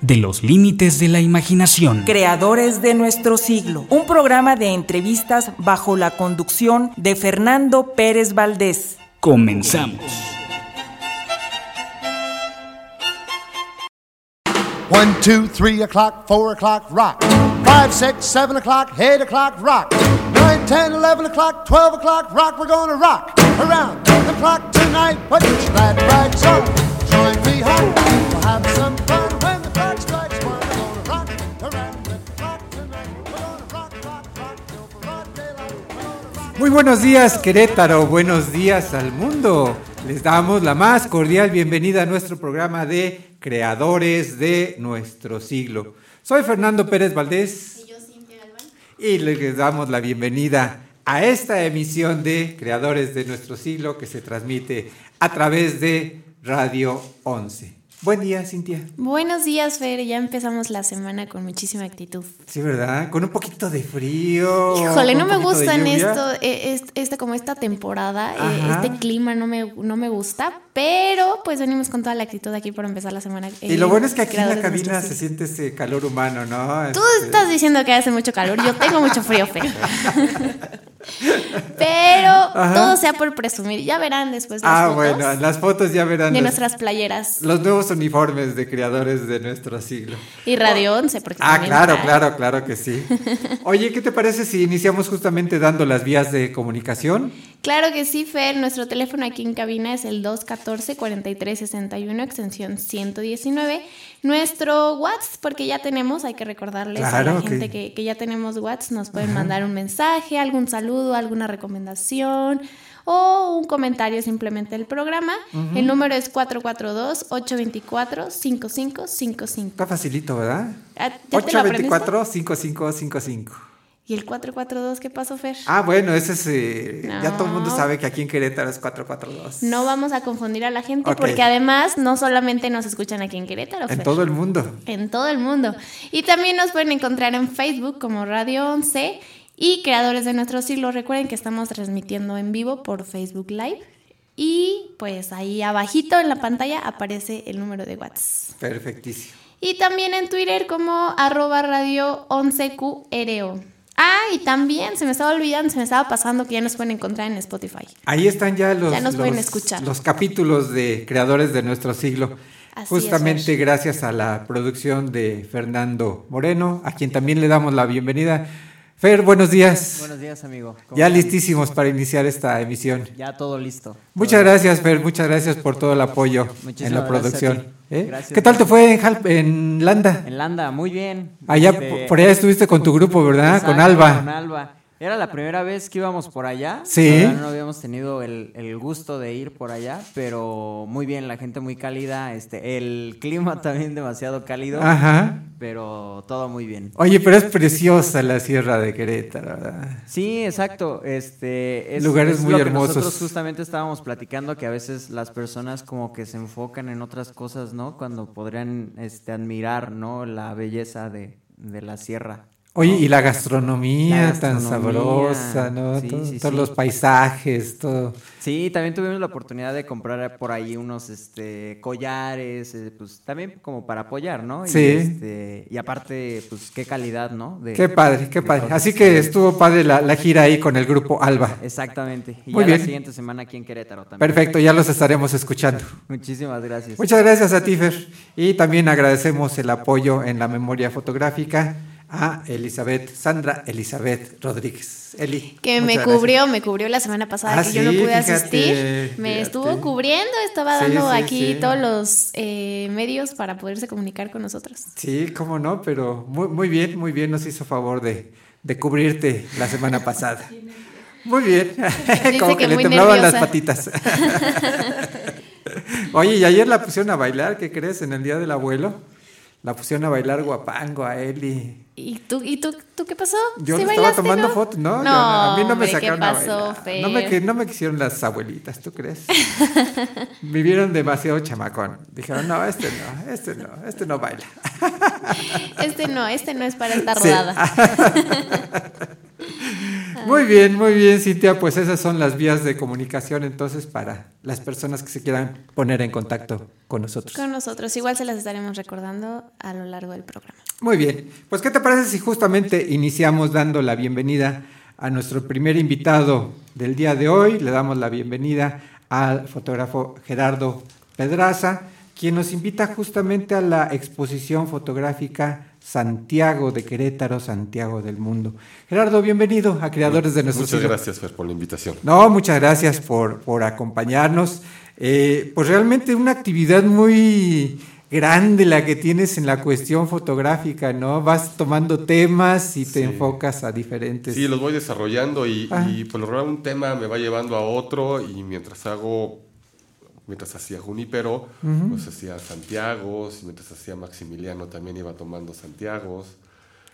de los límites de la imaginación. Creadores de nuestro siglo. Un programa de entrevistas bajo la conducción de Fernando Pérez Valdés. Comenzamos. One, two, three o'clock, four o'clock, rock. Five, six, seven o'clock, eight o'clock, rock. Nine, ten, eleven o'clock, twelve o'clock, rock. We're gonna rock around the clock tonight. Put your glad rags on. Join me home. We'll have some fun Muy buenos días Querétaro, buenos días al mundo. Les damos la más cordial bienvenida a nuestro programa de Creadores de nuestro siglo. Soy Fernando Pérez Valdés. Y yo Cintia Galván. Y les damos la bienvenida a esta emisión de Creadores de nuestro siglo que se transmite a través de Radio 11. Buen día, Cintia. Buenos días, Fer. Ya empezamos la semana con muchísima actitud. Sí, ¿verdad? Con un poquito de frío. Híjole, no me gustan esto, eh, es- esta como esta temporada, eh, Ajá. este clima no me, no me gusta, pero pues venimos con toda la actitud aquí para empezar la semana. Y eh, lo bueno es que aquí en la cabina se siente ese calor humano, ¿no? Tú Este, estás diciendo que hace mucho calor, yo tengo mucho frío, Fer. pero todo sea por presumir, ya verán después las Ah, fotos bueno, en las fotos ya verán de los, nuestras playeras los nuevos uniformes de creadores de nuestro siglo. y Radio 11. Porque Ah, claro, trae. claro, claro que sí. Oye, ¿qué te parece si iniciamos justamente dando las vías de comunicación? Claro que sí, Fer. Nuestro teléfono aquí en cabina es el 214-4361, extensión 119. Nuestro WhatsApp, porque ya tenemos, hay que recordarles a la gente que, que ya tenemos WhatsApp, nos pueden mandar un mensaje, algún saludo, alguna recomendación o un comentario simplemente del programa. El número es 442-824-5555. Está facilito, ¿verdad? Ah, ¿ya te lo aprendiste? 824-5555. ¿Y el 442 qué pasó, Fer? Ah, bueno, ese es... eh, Ya todo el mundo sabe que aquí en Querétaro es 442. No vamos a confundir a la gente porque además no solamente nos escuchan aquí en Querétaro, En Fer. todo el mundo. en todo el mundo. Y también nos pueden encontrar en Facebook como Radio 11 y Creadores de Nuestro Siglo. Recuerden que estamos transmitiendo en vivo por Facebook Live. Y pues ahí abajito en la pantalla aparece el número de WhatsApp. Perfectísimo. Y también en Twitter como arroba radio 11QRO. Ah, y también se me estaba olvidando, se me estaba pasando que ya nos pueden encontrar en Spotify. Ahí están ya los, Ya nos pueden los- escuchar. los capítulos de Creadores de nuestro siglo. Así Justamente gracias a la producción de Fernando Moreno, a quien también le damos la bienvenida. Fer, buenos días. Buenos días, amigo. ¿Cómo Ya listísimos para iniciar esta emisión. Ya todo listo. Muchas gracias, Fer. Muchas gracias por todo el apoyo en la gracias a producción. ¿Eh? Gracias. ¿Qué tal te fue en, en Landa? En Landa, muy bien. Allá Este, por- allá estuviste con tu grupo, ¿verdad? Con Alba. Con Alba. Era la primera vez que íbamos por allá. Sí. No habíamos tenido el, el gusto de ir por allá, pero muy bien, la gente muy cálida, este, el clima también demasiado cálido, Ajá. pero todo muy bien. Oye, pero es preciosa la Sierra de Querétaro, ¿verdad? Sí, exacto. Este es, Lugares es muy lo que hermosos. Nosotros justamente estábamos platicando que a veces las personas como que se enfocan en otras cosas, ¿no? Cuando podrían este, admirar, ¿no? La belleza de, de la sierra. Oye, y la gastronomía, La tan sabrosa, ¿no? sí, Todo- sí, todos sí. los paisajes, todo. Sí, también tuvimos la oportunidad de comprar por ahí unos este, collares, eh, pues también como para apoyar, ¿no? Sí. Y, este, y aparte, pues qué calidad, ¿no? De- Qué padre, qué padre. Así que estuvo padre la, la gira ahí con el grupo Alba. Exactamente. Y Muy ya bien. la siguiente semana aquí en Querétaro también. Perfecto, ya los estaremos escuchando. Muchísimas gracias. Muchas gracias a Tifer. Y también agradecemos el apoyo en la memoria fotográfica a Elizabeth, Sandra Elizabeth Rodríguez. Eli. Que me cubrió, me cubrió la semana pasada Ah, que yo no pude fíjate, asistir. Me fíjate. estuvo cubriendo, estaba dando sí, aquí todos los eh, medios para poderse comunicar con nosotros. Sí, cómo no, pero muy, muy bien, muy bien, nos hizo favor de, de cubrirte la semana pasada. Muy bien, como que, que le temblaban las patitas. Oye, y ayer la pusieron a bailar, ¿qué crees? En el Día del Abuelo, la pusieron a bailar guapango a Eli. ¿Y tú, y tú, tú qué pasó? Yo ¿Sí le estaba tomando no? fotos, ¿no? No, yo- a mí no me hombre, sacaron ¿qué a bailar. No me, no me quisieron las abuelitas, ¿tú crees? Vivieron demasiado chamacón. Dijeron, no, este no, este no, este no baila. Este no, este no es para esta Sí. Muy bien, muy bien, Cintia. Pues esas son las vías de comunicación entonces para las personas que se quieran poner en contacto con nosotros. Con nosotros, igual se las estaremos recordando a lo largo del programa. Muy bien, pues ¿qué te parece si justamente iniciamos dando la bienvenida a nuestro primer invitado del día de hoy? Le damos la bienvenida al fotógrafo Gerardo Pedraza, quien nos invita justamente a la exposición fotográfica Santiago de Querétaro, Santiago del Mundo. Gerardo, bienvenido a Creadores de Nuestro Muchas gracias, Fer, por la invitación. No, muchas gracias por, por acompañarnos. Eh, pues realmente una actividad muy grande la que tienes en la cuestión fotográfica, ¿no? Vas tomando temas y te Sí. enfocas a diferentes. Sí, los voy desarrollando y, Ah. y por lo general un tema me va llevando a otro y mientras hago, mientras hacía Junípero, pues hacía Santiago, y mientras hacía Maximiliano también iba tomando Santiagos.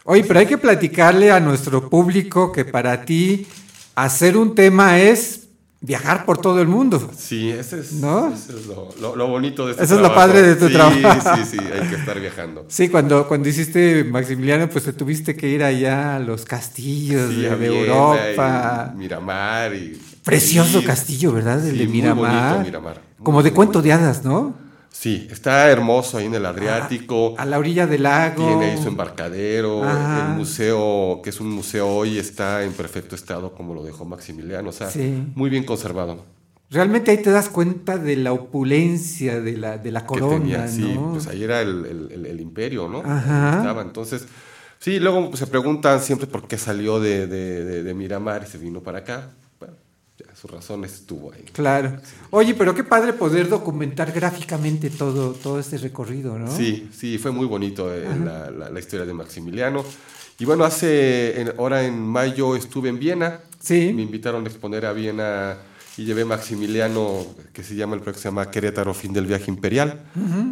Oye, pero hay que platicarle a nuestro público que para ti hacer un tema es viajar por todo el mundo. Sí, ese es, ¿No? ese es lo, lo- lo bonito de este Eso es lo padre de tu sí, trabajo. Sí, sí, hay que estar viajando. Sí, cuando, cuando hiciste Maximiliano, pues te tuviste que ir allá a los castillos Sí, de, a Viena Europa. y Miramar y... Precioso y- castillo, ¿verdad? El Sí, de muy Miramar. bonito Miramar. Como de cuento de hadas, ¿no? Sí, está hermoso ahí en el Adriático. A la orilla del lago. Tiene ahí su embarcadero. El museo, que es un museo hoy, está en perfecto estado como lo dejó Maximiliano. O sea, Sí. muy bien conservado. Realmente ahí te das cuenta de la opulencia de la, de la que corona, tenía. Sí, ¿no? pues ahí era el, el- el- el imperio, ¿no? Ajá. Estaba. Entonces, sí, luego pues, se preguntan siempre por qué salió de- de- de Miramar y se vino para acá. Sus razones estuvo ahí. Claro. Oye, pero qué padre poder documentar gráficamente todo, todo este recorrido, ¿no? Sí, sí, fue muy bonito eh, la, la- la historia de Maximiliano. Y bueno, hace, en- ahora en mayo estuve en Viena. Sí. Me invitaron a exponer a Viena y llevé Maximiliano, que se llama el proyecto, se llama Querétaro, fin del viaje imperial.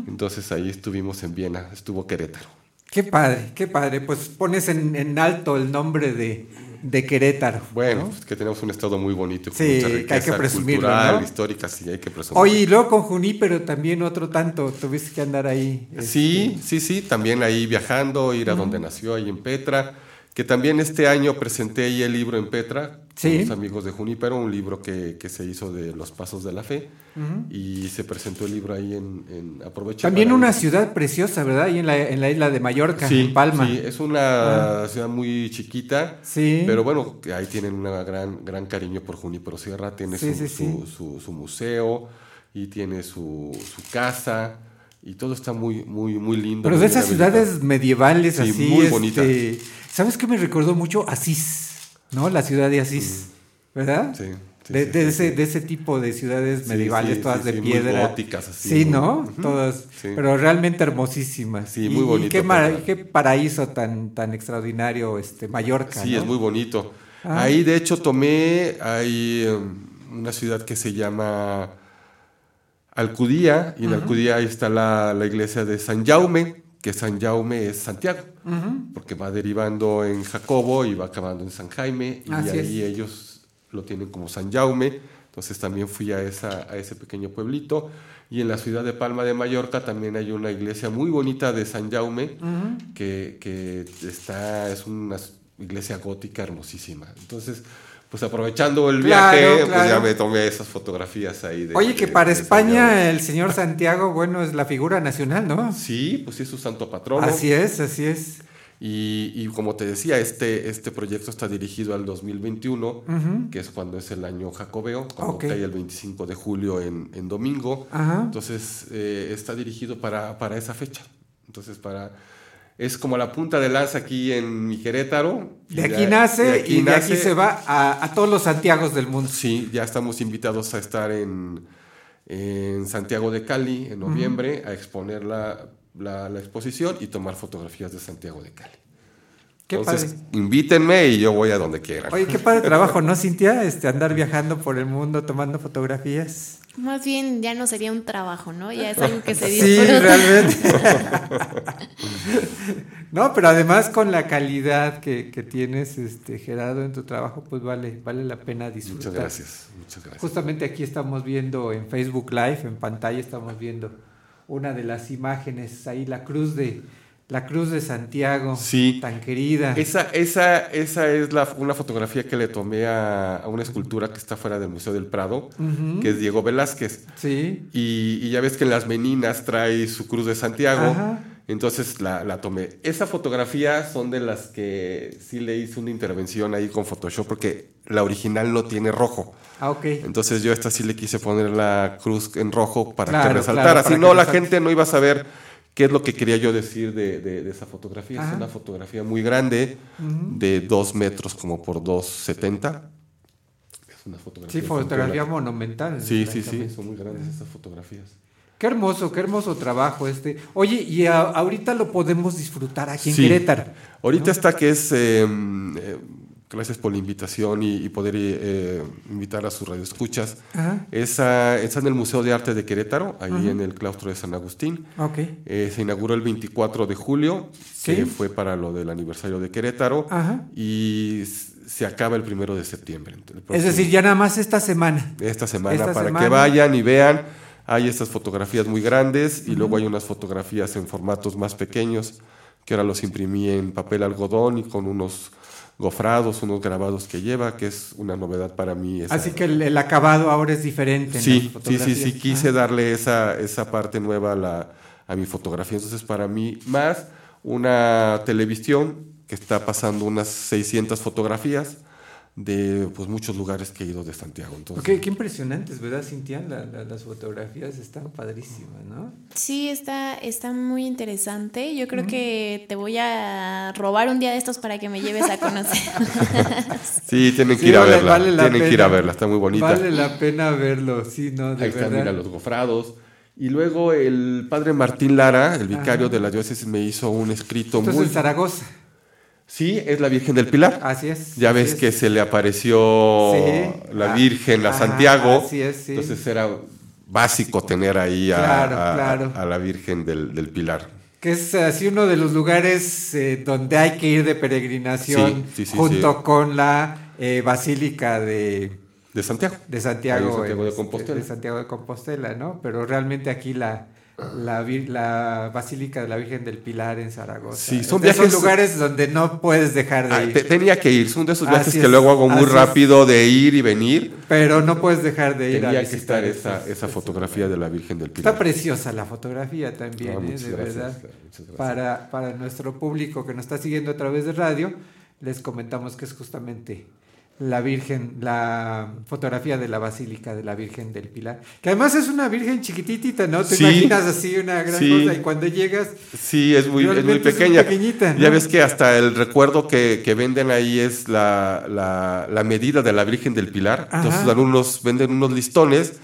Entonces ahí estuvimos en Viena, estuvo Querétaro. Qué padre, qué padre. Pues pones en, en alto el nombre de, de Querétaro. Bueno, ¿no? pues que tenemos un estado muy bonito, con Sí, mucha que hay que riqueza presumirlo, cultural, ¿no? histórica, sí, hay que presumir. Oye, y luego con Juní, pero también otro tanto. Tuviste que andar ahí. Sí, sí, sí, también ahí viajando, ir a donde nació, ahí en Petra, que también este año presenté ahí el libro en Petra, Sí. con los amigos de Junípero, un libro que, que se hizo de los pasos de la fe, y se presentó el libro ahí en, en aproveché También una ir. ciudad preciosa, ¿verdad? Ahí en la, en la isla de Mallorca, Sí, en Palma. sí, es una ciudad muy chiquita, Sí. pero bueno, ahí tienen un gran, gran cariño por Junípero Sierra, tiene Sí. Su, su- su museo y tiene su, su casa y todo está muy, muy, muy lindo. Pero muy de esas ciudades medievales Sí, así. muy este, bonitas. ¿Sabes qué me recordó mucho? Asís, ¿no? La ciudad de Asís, ¿verdad? Sí, sí, de, sí, de sí, ese, de ese tipo de ciudades medievales, todas de sí, muy piedra. góticas, así, Sí, muy- ¿no? Todas, pero realmente hermosísimas. Sí, Y- muy y bonito qué, mara- Petra. qué paraíso tan, tan extraordinario este Mallorca. Sí, ¿no? es muy bonito. Ah. Ahí de hecho tomé, hay um, una ciudad que se llama Alcudía, y en Alcudía ahí está la, la iglesia de San Jaume, que San Jaume es Santiago, porque va derivando en Jacobo y va acabando en San Jaime, y Así ahí es. ellos lo tienen como San Jaume, entonces también fui a, esa, a ese pequeño pueblito. Y en la ciudad de Palma de Mallorca también hay una iglesia muy bonita de San Jaume, que, que está, es una iglesia gótica hermosísima. Entonces, pues aprovechando el Claro, viaje, pues ya me tomé esas fotografías ahí. De, Oye, que de- para de San España el señor Santiago, bueno, es la figura nacional, ¿no? Sí, pues sí es su santo patrono. Así es, así es. Y, y como te decía, este, este proyecto está dirigido al 2021, que es cuando es el año jacobeo, cuando Ok. cae el 25 de julio en, en domingo. Ajá. Entonces eh, está dirigido para, para esa fecha. Entonces para es como la punta de lanza aquí en mi Querétaro. De aquí nace de aquí y de aquí se va a, a todos los Santiagos del mundo. Sí, ya estamos invitados a estar en, en Santiago de Cali en noviembre a exponer la, la- la exposición y tomar fotografías de Santiago de Cali. Qué Entonces, padre. invítenme y yo voy a donde quieran. Oye, qué padre trabajo, ¿no, Cintia? Este, andar viajando por el mundo tomando fotografías. Más bien ya no sería un trabajo, ¿no? Ya es algo que se Sí, disfruta. realmente. no, pero además con la calidad que, que tienes, este, Gerardo, en tu trabajo, pues vale, vale la pena disfrutar. Muchas gracias, muchas gracias. Justamente aquí estamos viendo en Facebook Live, en pantalla estamos viendo una de las imágenes, ahí la cruz de la cruz de Santiago, Sí. tan querida. Esa, esa, esa es la, una fotografía que le tomé a, a una escultura que está fuera del Museo del Prado, que es Diego Velázquez. Sí. Y, y ya ves que en las meninas trae su cruz de Santiago. Ajá. Entonces la, la tomé. Esa fotografía son de las que sí le hice una intervención ahí con Photoshop porque la original no tiene rojo. Ah, ok. Entonces yo a esta sí le quise poner la cruz en rojo para Claro, que resaltara. claro, para si no, la gente no iba a saber qué es lo que quería yo decir de, de- de esa fotografía. Ajá. Es una fotografía muy grande, de dos metros como por 2,70. Es una fotografía. Sí, fotografía monumental. Sí, sí, sí, son muy grandes esas fotografías. Qué hermoso, qué hermoso trabajo este. Oye, y a- ahorita lo podemos disfrutar aquí en Sí. Querétaro. Ahorita está que es, eh, eh, gracias por la invitación y, y poder eh, invitar a sus radioescuchas. Ajá. Esa, está en el Museo de Arte de Querétaro, ahí en el claustro de San Agustín. Ok. Eh, se inauguró el 24 de julio, Sí. que fue para lo del aniversario de Querétaro, Ajá. y se acaba el primero de septiembre. Es decir, ya nada más esta semana. esta semana esta para semana. que vayan y vean. Hay estas fotografías muy grandes y luego hay unas fotografías en formatos más pequeños que ahora los imprimí en papel algodón y con unos gofrados, unos grabados que lleva, que es una novedad para mí. esa- Así que el, el acabado ahora es diferente. en Sí, las sí, sí, sí, quise Ajá. darle esa, esa parte nueva a, la- a mi fotografía. Entonces, para mí, más una televisión que está pasando unas 600 fotografías de pues, muchos lugares que he ido de Santiago. Entonces, Ok, qué impresionantes, ¿verdad, Cintia? La- la- las fotografías están padrísimas, ¿no? Sí, está, está muy interesante. Yo creo que te voy a robar un día de estos para que me lleves a conocer. Sí, tienen que Sí, ir a vale- verla. vale la tienen que ir a pena. verla, está muy bonita. Vale la pena verlo, sí, no, de Ahí están, verdad. mira, los gofrados. Y luego el padre Martín Lara, el vicario Ajá. de la diócesis, me hizo un escrito Esto es muy... en Zaragoza. Sí, es la Virgen del Pilar. Así es. Ya así ves es. que se le apareció Sí. la Ah, Virgen a ajá, Santiago. así es, sí. Entonces era básico tener ahí a, Claro, a- claro. a la Virgen del, del Pilar. Que es así uno de los lugares eh, donde hay que ir de peregrinación Sí, sí, sí, junto sí. con la eh, Basílica de, De Santiago. de Santiago, Santiago de este, Compostela. de Santiago de Compostela, ¿no? Pero realmente aquí la, la, la Basílica de la Virgen del Pilar en Zaragoza. Sí, Es son de esos viajes- lugares donde no puedes dejar de Ah, ir. te- tenía que ir. Son de esos viajes Así que es, luego hago muy rápido de ir y venir. Pero no puedes dejar de ir a Tenía que visitar estar esa, esos- esa esos fotografía de la Virgen del Está Pilar. preciosa la fotografía también, Ah, ¿eh? de gracias, verdad. Para, para nuestro público que nos está siguiendo a través de radio, les comentamos que es justamente la Virgen, la fotografía de la Basílica de la Virgen del Pilar. Que además es una Virgen chiquititita, ¿no? Te Sí. imaginas así una gran Sí. cosa y cuando llegas... Sí, es muy, es muy es pequeña. Ya ves que hasta el recuerdo que, que venden ahí es la, la- la medida de la Virgen del Pilar. Ajá. Entonces dan unos, venden unos listones,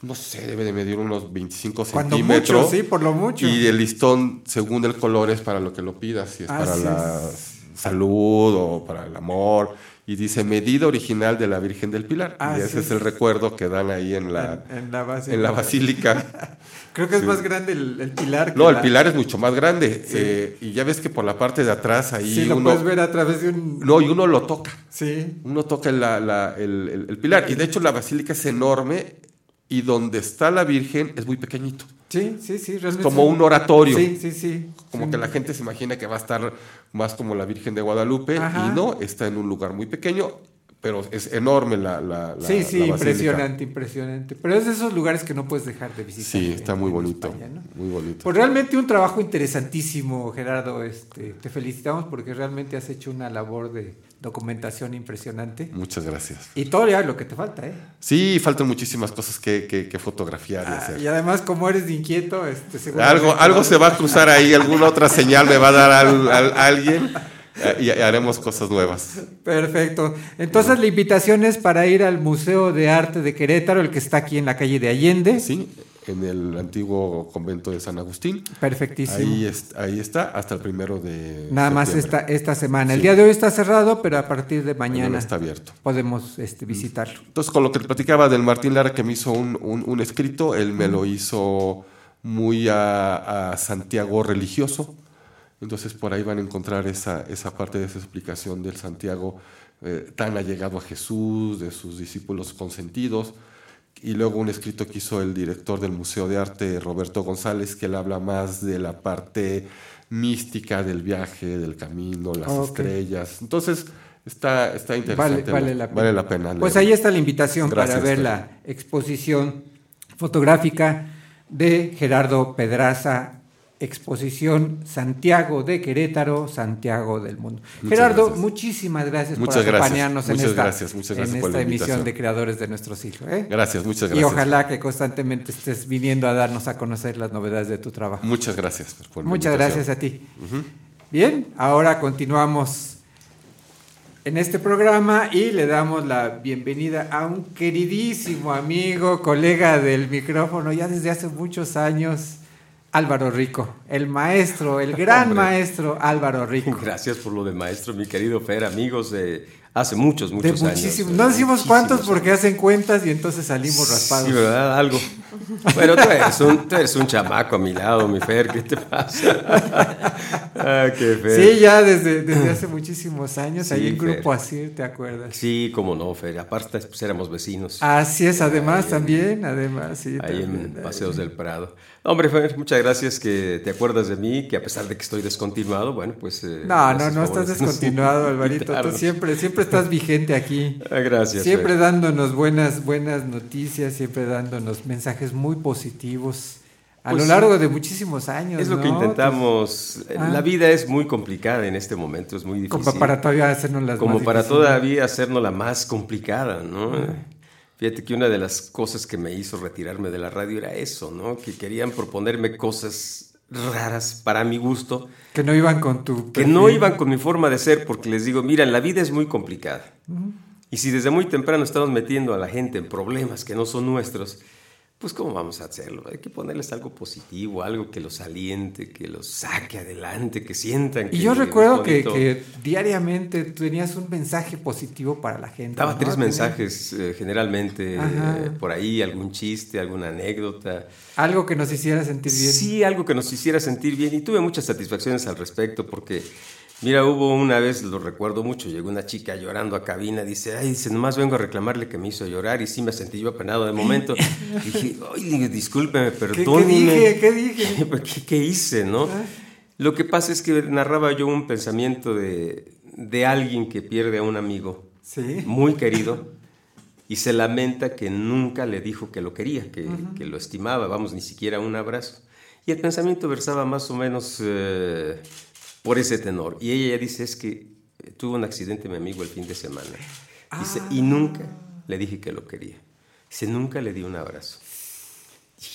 no sé, debe de medir unos 25 Cuando centímetros. mucho, sí, por lo mucho. Y el listón, según el color, es para lo que lo pidas. Si es para Así las salud o para el amor. Y dice medida original de la Virgen del Pilar. Ah, y ese sí. es el recuerdo que dan ahí en la, En- en la basílica. en la basílica. Creo que es Sí. más grande el, el pilar. que No, el la- pilar es mucho más grande. eh, y ya ves que por la parte de atrás ahí Sí, lo uno. puedes ver a través de un... No, y uno lo toca. Sí. Uno toca la- la- el, el- el pilar. Y de hecho la basílica es enorme y donde está la Virgen es muy pequeñito. Sí, sí, sí. realmente como un oratorio. Sí, sí, sí. Como Sí. que la gente se imagina que va a estar más como la Virgen de Guadalupe Ajá. y no, está en un lugar muy pequeño, pero es enorme la, la, la- Sí, sí, la impresionante, impresionante. Pero es de esos lugares que no puedes dejar de visitar. Sí, en- está muy bonito, España, ¿no? muy bonito. Pues realmente un trabajo interesantísimo, Gerardo. Este, te felicitamos porque realmente has hecho una labor de documentación impresionante. Muchas gracias. Y todavía lo que te falta, ¿eh? Sí, faltan muchísimas cosas que, que- que fotografiar y Ah, hacer. y además, como eres de inquieto, este, seguramente- Algo, algo se va a cruzar ahí, alguna otra señal me va a dar al- al- alguien y haremos cosas nuevas. Perfecto. Entonces, la invitación es para ir al Museo de Arte de Querétaro, el que está aquí en la calle de Allende. Sí, en el antiguo convento de San Agustín. Perfectísimo. Ahí, es- ahí está, hasta el primero de. Nada más esta, esta semana. El Sí. día de hoy está cerrado, pero a partir de mañana Mañana está abierto. podemos este, visitarlo. Entonces, con lo que te platicaba del Martín Lara que me hizo un, un- un escrito, él me lo hizo muy a, a Santiago religioso. Entonces, por ahí van a encontrar esa, esa parte de esa explicación del Santiago eh, tan allegado a Jesús, de sus discípulos consentidos. Y luego un escrito que hizo el director del Museo de Arte, Roberto González, que él habla más de la parte mística del viaje, del camino, las Ok. estrellas. Entonces, está, está interesante. vale la pena. Vale la pena Pues ahí está la invitación Gracias, para ver la exposición fotográfica de Gerardo Pedraza, exposición Santiago de Querétaro, Santiago del Mundo. Muchas Gerardo, gracias. muchísimas gracias Muchas por gracias. acompañarnos en esta, gracias, muchas gracias en por esta la emisión de Creadores de nuestro siglo. ¿eh? Gracias, muchas Y gracias. ojalá que constantemente estés viniendo a darnos a conocer las novedades de tu trabajo. Muchas gracias. por Muchas gracias a ti. Bien, ahora continuamos en este programa y le damos la bienvenida a un queridísimo amigo, colega del micrófono ya desde hace muchos años, Álvaro Rico, el maestro, el gran Hombre. maestro Álvaro Rico. Gracias por lo de maestro, mi querido Fer, amigos de hace muchos, De muchos años. de no decimos cuántos porque hacen cuentas y entonces salimos raspados. Sí, ¿verdad? Algo. Bueno, tú eres, un, tú eres un chamaco a mi lado, mi Fer, ¿qué te pasa? ah, qué Fer. Sí, ya desde, desde hace muchísimos años, Sí, ahí en. Grupo Asir, ¿te acuerdas? Sí, cómo no, Fer. Aparte, pues éramos vecinos. Así es, además Ahí en- también, además, sí. Ahí en Paseos del Prado. Hombre, Fer, muchas gracias que te acuerdas de mí, que a pesar de que estoy descontinuado, bueno, pues... eh, No, no, no estás de descontinuado, Alvarito. Tú siempre, siempre estás vigente aquí. Ah, gracias, Siempre Fer. dándonos buenas, buenas noticias, siempre dándonos mensajes muy positivos a Pues lo largo de muchísimos años. Es lo que intentamos. Ah. La vida es muy complicada en este momento, es muy difícil. Como para todavía hacernos las Como más para difíciles. todavía hacernos la más complicada, ¿no? Fíjate que una de las cosas que me hizo retirarme de la radio era eso, ¿no? Que querían proponerme cosas raras para mi gusto, Que no iban con tu. que no iban con mi forma de ser, porque les digo, mira, la vida es muy complicada. Y si desde muy temprano estamos metiendo a la gente en problemas que no son nuestros, pues ¿cómo vamos a hacerlo? Hay que ponerles algo positivo, algo que los aliente, que los saque adelante, que sientan que Y yo es recuerdo que, que diariamente tenías un mensaje positivo para la gente. Daba ¿no? tres mensajes eh, generalmente, eh, por ahí algún chiste, alguna anécdota. Algo que nos hiciera sentir bien. Sí, algo que nos hiciera sentir bien y tuve muchas satisfacciones al respecto porque, mira, hubo una vez, lo recuerdo mucho, llegó una chica llorando a cabina, dice, ay, dice, nomás vengo a reclamarle que me hizo llorar y sí me sentí yo apenado de momento. dije, ay, discúlpeme, ¿Qué, perdóneme. qué dije? ¿Qué dije? ¿Qué, qué hice, no? Lo que pasa es que narraba yo un pensamiento de, de alguien que pierde a un amigo Sí. muy querido y se lamenta que nunca le dijo que lo quería, que, que lo estimaba, vamos, ni siquiera un abrazo. Y el pensamiento versaba más o menos eh, por ese tenor. Y ella ya dice, es que eh, tuvo un accidente mi amigo el fin de semana. Dice, y nunca le dije que lo quería. Dice, nunca le di un abrazo.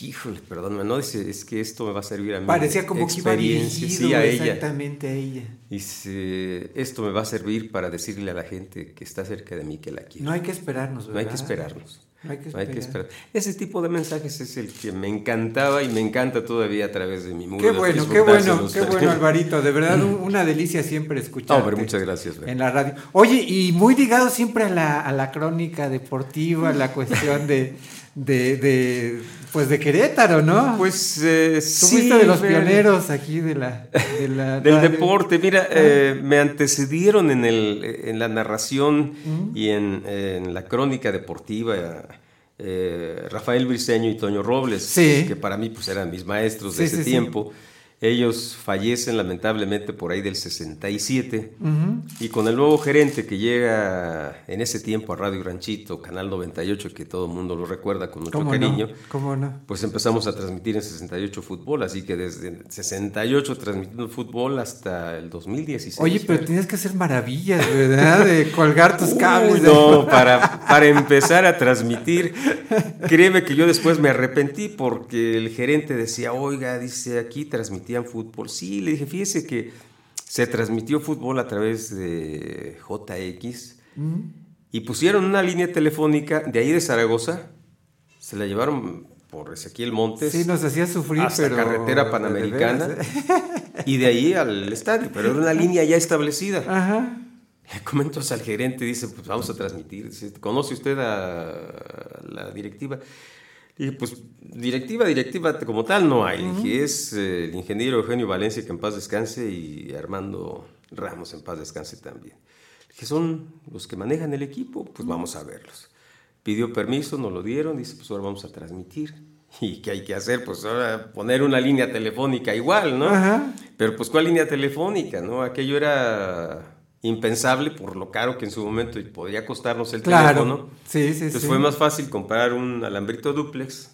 Híjole, perdóname, no, dice, es que esto me va a servir a mí. Parecía como que iba dirigido sí, a ella. exactamente a ella. Dice, esto me va a servir para decirle a la gente que está cerca de mí que la quiero. No hay que esperarnos, No hay ¿verdad? que esperarnos. No hay que No hay que esperar. Ese tipo de mensajes es el que me encantaba y me encanta todavía a través de mi muro. Qué bueno, qué bueno, qué bueno, Alvarito. De verdad, un- una delicia siempre escuchar. Hombre, muchas gracias. En la radio. Oye, y muy ligado siempre a la, a la crónica deportiva, a la cuestión de, de, de, pues de Querétaro, ¿no? Pues eh, Tú sí. fuiste de los pioneros aquí de la, de la Del radio. deporte, mira, eh, me antecedieron en, el, en la narración y en, en la crónica deportiva eh, Rafael Briceño y Toño Robles, Sí. que para mí pues eran mis maestros de ese sí. tiempo. Ellos fallecen lamentablemente por ahí del 67 y con el nuevo gerente que llega en ese tiempo a Radio Ranchito, Canal 98, que todo el mundo lo recuerda con mucho ¿Cómo cariño, no? ¿Cómo no? pues empezamos a transmitir en 68 fútbol, así que desde el 68 transmitiendo fútbol hasta el 2016. Oye, pero tienes que hacer maravillas, ¿verdad? De colgar tus cables. Uy, de- no, para, para empezar a transmitir, créeme que yo después me arrepentí porque el gerente decía, oiga, dice, aquí transmitían fútbol. Sí, le dije, fíjese que se transmitió fútbol a través de JX y pusieron una línea telefónica de ahí de Zaragoza, se la llevaron por Ezequiel Montes. Sí, nos hacía sufrir, hasta pero... carretera panamericana ¿eh? y de ahí al estadio, pero era una línea ya establecida. Ajá. Le comento al gerente, dice, pues vamos a transmitir. Dice, ¿conoce usted a la directiva? Y dije, pues directiva, directiva como tal no hay. Dije, es eh, el ingeniero Eugenio Valencia, que en paz descanse, y Armando Ramos, en paz descanse también. Dije, son los que manejan el equipo, pues vamos a verlos. Pidió permiso, nos lo dieron, dice, pues ahora vamos a transmitir. ¿Y qué hay que hacer? Pues ahora poner una línea telefónica igual, ¿no? Ajá. Pero pues ¿cuál línea telefónica? ¿no? Aquello era impensable por lo caro que en su momento podía costarnos el Claro. teléfono. Sí, sí, Entonces sí. fue más fácil comprar un alambrito duplex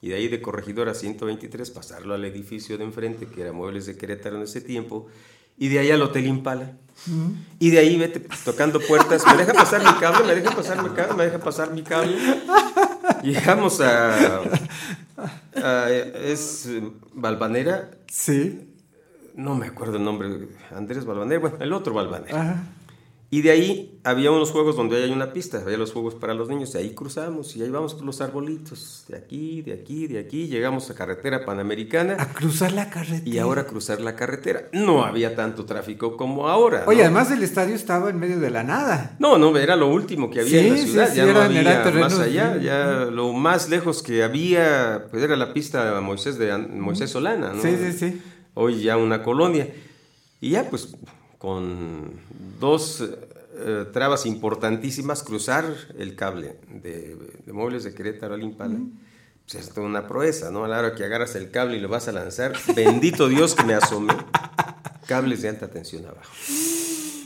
y de ahí de Corregidora 123 pasarlo al edificio de enfrente, que era Muebles de Querétaro en ese tiempo, y de ahí al Hotel Impala. Y de ahí vete tocando puertas, me deja pasar mi cable, me deja pasar mi cable, me deja pasar mi cable. Llegamos a, a- es Valvanera, Sí. No me acuerdo el nombre, Andrés Balvanera, bueno, el otro Balvanera. Ajá. Y de ahí había unos juegos donde hay una pista, había los juegos para los niños, y ahí cruzamos, y ahí vamos por los arbolitos, de aquí, de aquí, de aquí, llegamos a carretera panamericana, A cruzar la carretera. y ahora cruzar la carretera. No había tanto tráfico como ahora. Oye, ¿no? además el estadio estaba en medio de la nada. No, no, era lo último que había Sí, en la ciudad, sí, ya no había terrenos más allá, ya lo más lejos que había, pues era la pista Moisés de Moisés Solana, ¿no? Sí, sí, sí. Hoy ya una colonia. Y ya pues con dos eh, trabas importantísimas, cruzar el cable de, de muebles de Querétaro al Impala. Pues es toda una proeza, ¿no? A la hora que agarras el cable y lo vas a lanzar, bendito Dios que me asomé, cables de alta tensión abajo.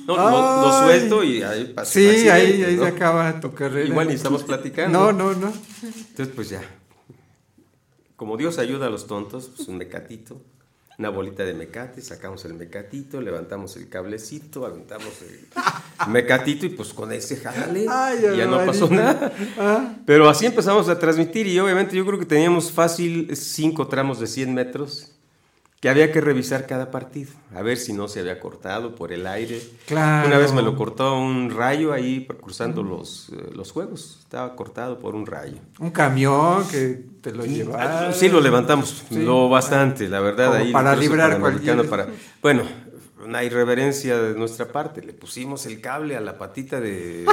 No, lo, suelto y ahí pasa Sí, accidente, ahí, ahí ¿no? se acaba tu carrera. Igual ni estamos platicando. No, no, no. Entonces, pues ya. Como Dios ayuda a los tontos, pues un mecatito, una bolita de mecate, sacamos el mecatito, levantamos el cablecito, aventamos el mecatito y pues con ese jale Ay, ya no pasó nada. Ah. Pero así empezamos a transmitir y obviamente yo creo que teníamos fácil cinco tramos de 100 metros que había que revisar cada partido, a ver si no se había cortado por el aire. Claro. Una vez me lo cortó un rayo ahí cruzando los, eh, los juegos, estaba cortado por un rayo. Un camión que te lo llevaba. Sí, lo levantamos, Sí. lo bastante, la verdad. Como ahí para librar cualquier- para Bueno, una irreverencia de nuestra parte. Le pusimos el cable a la patita de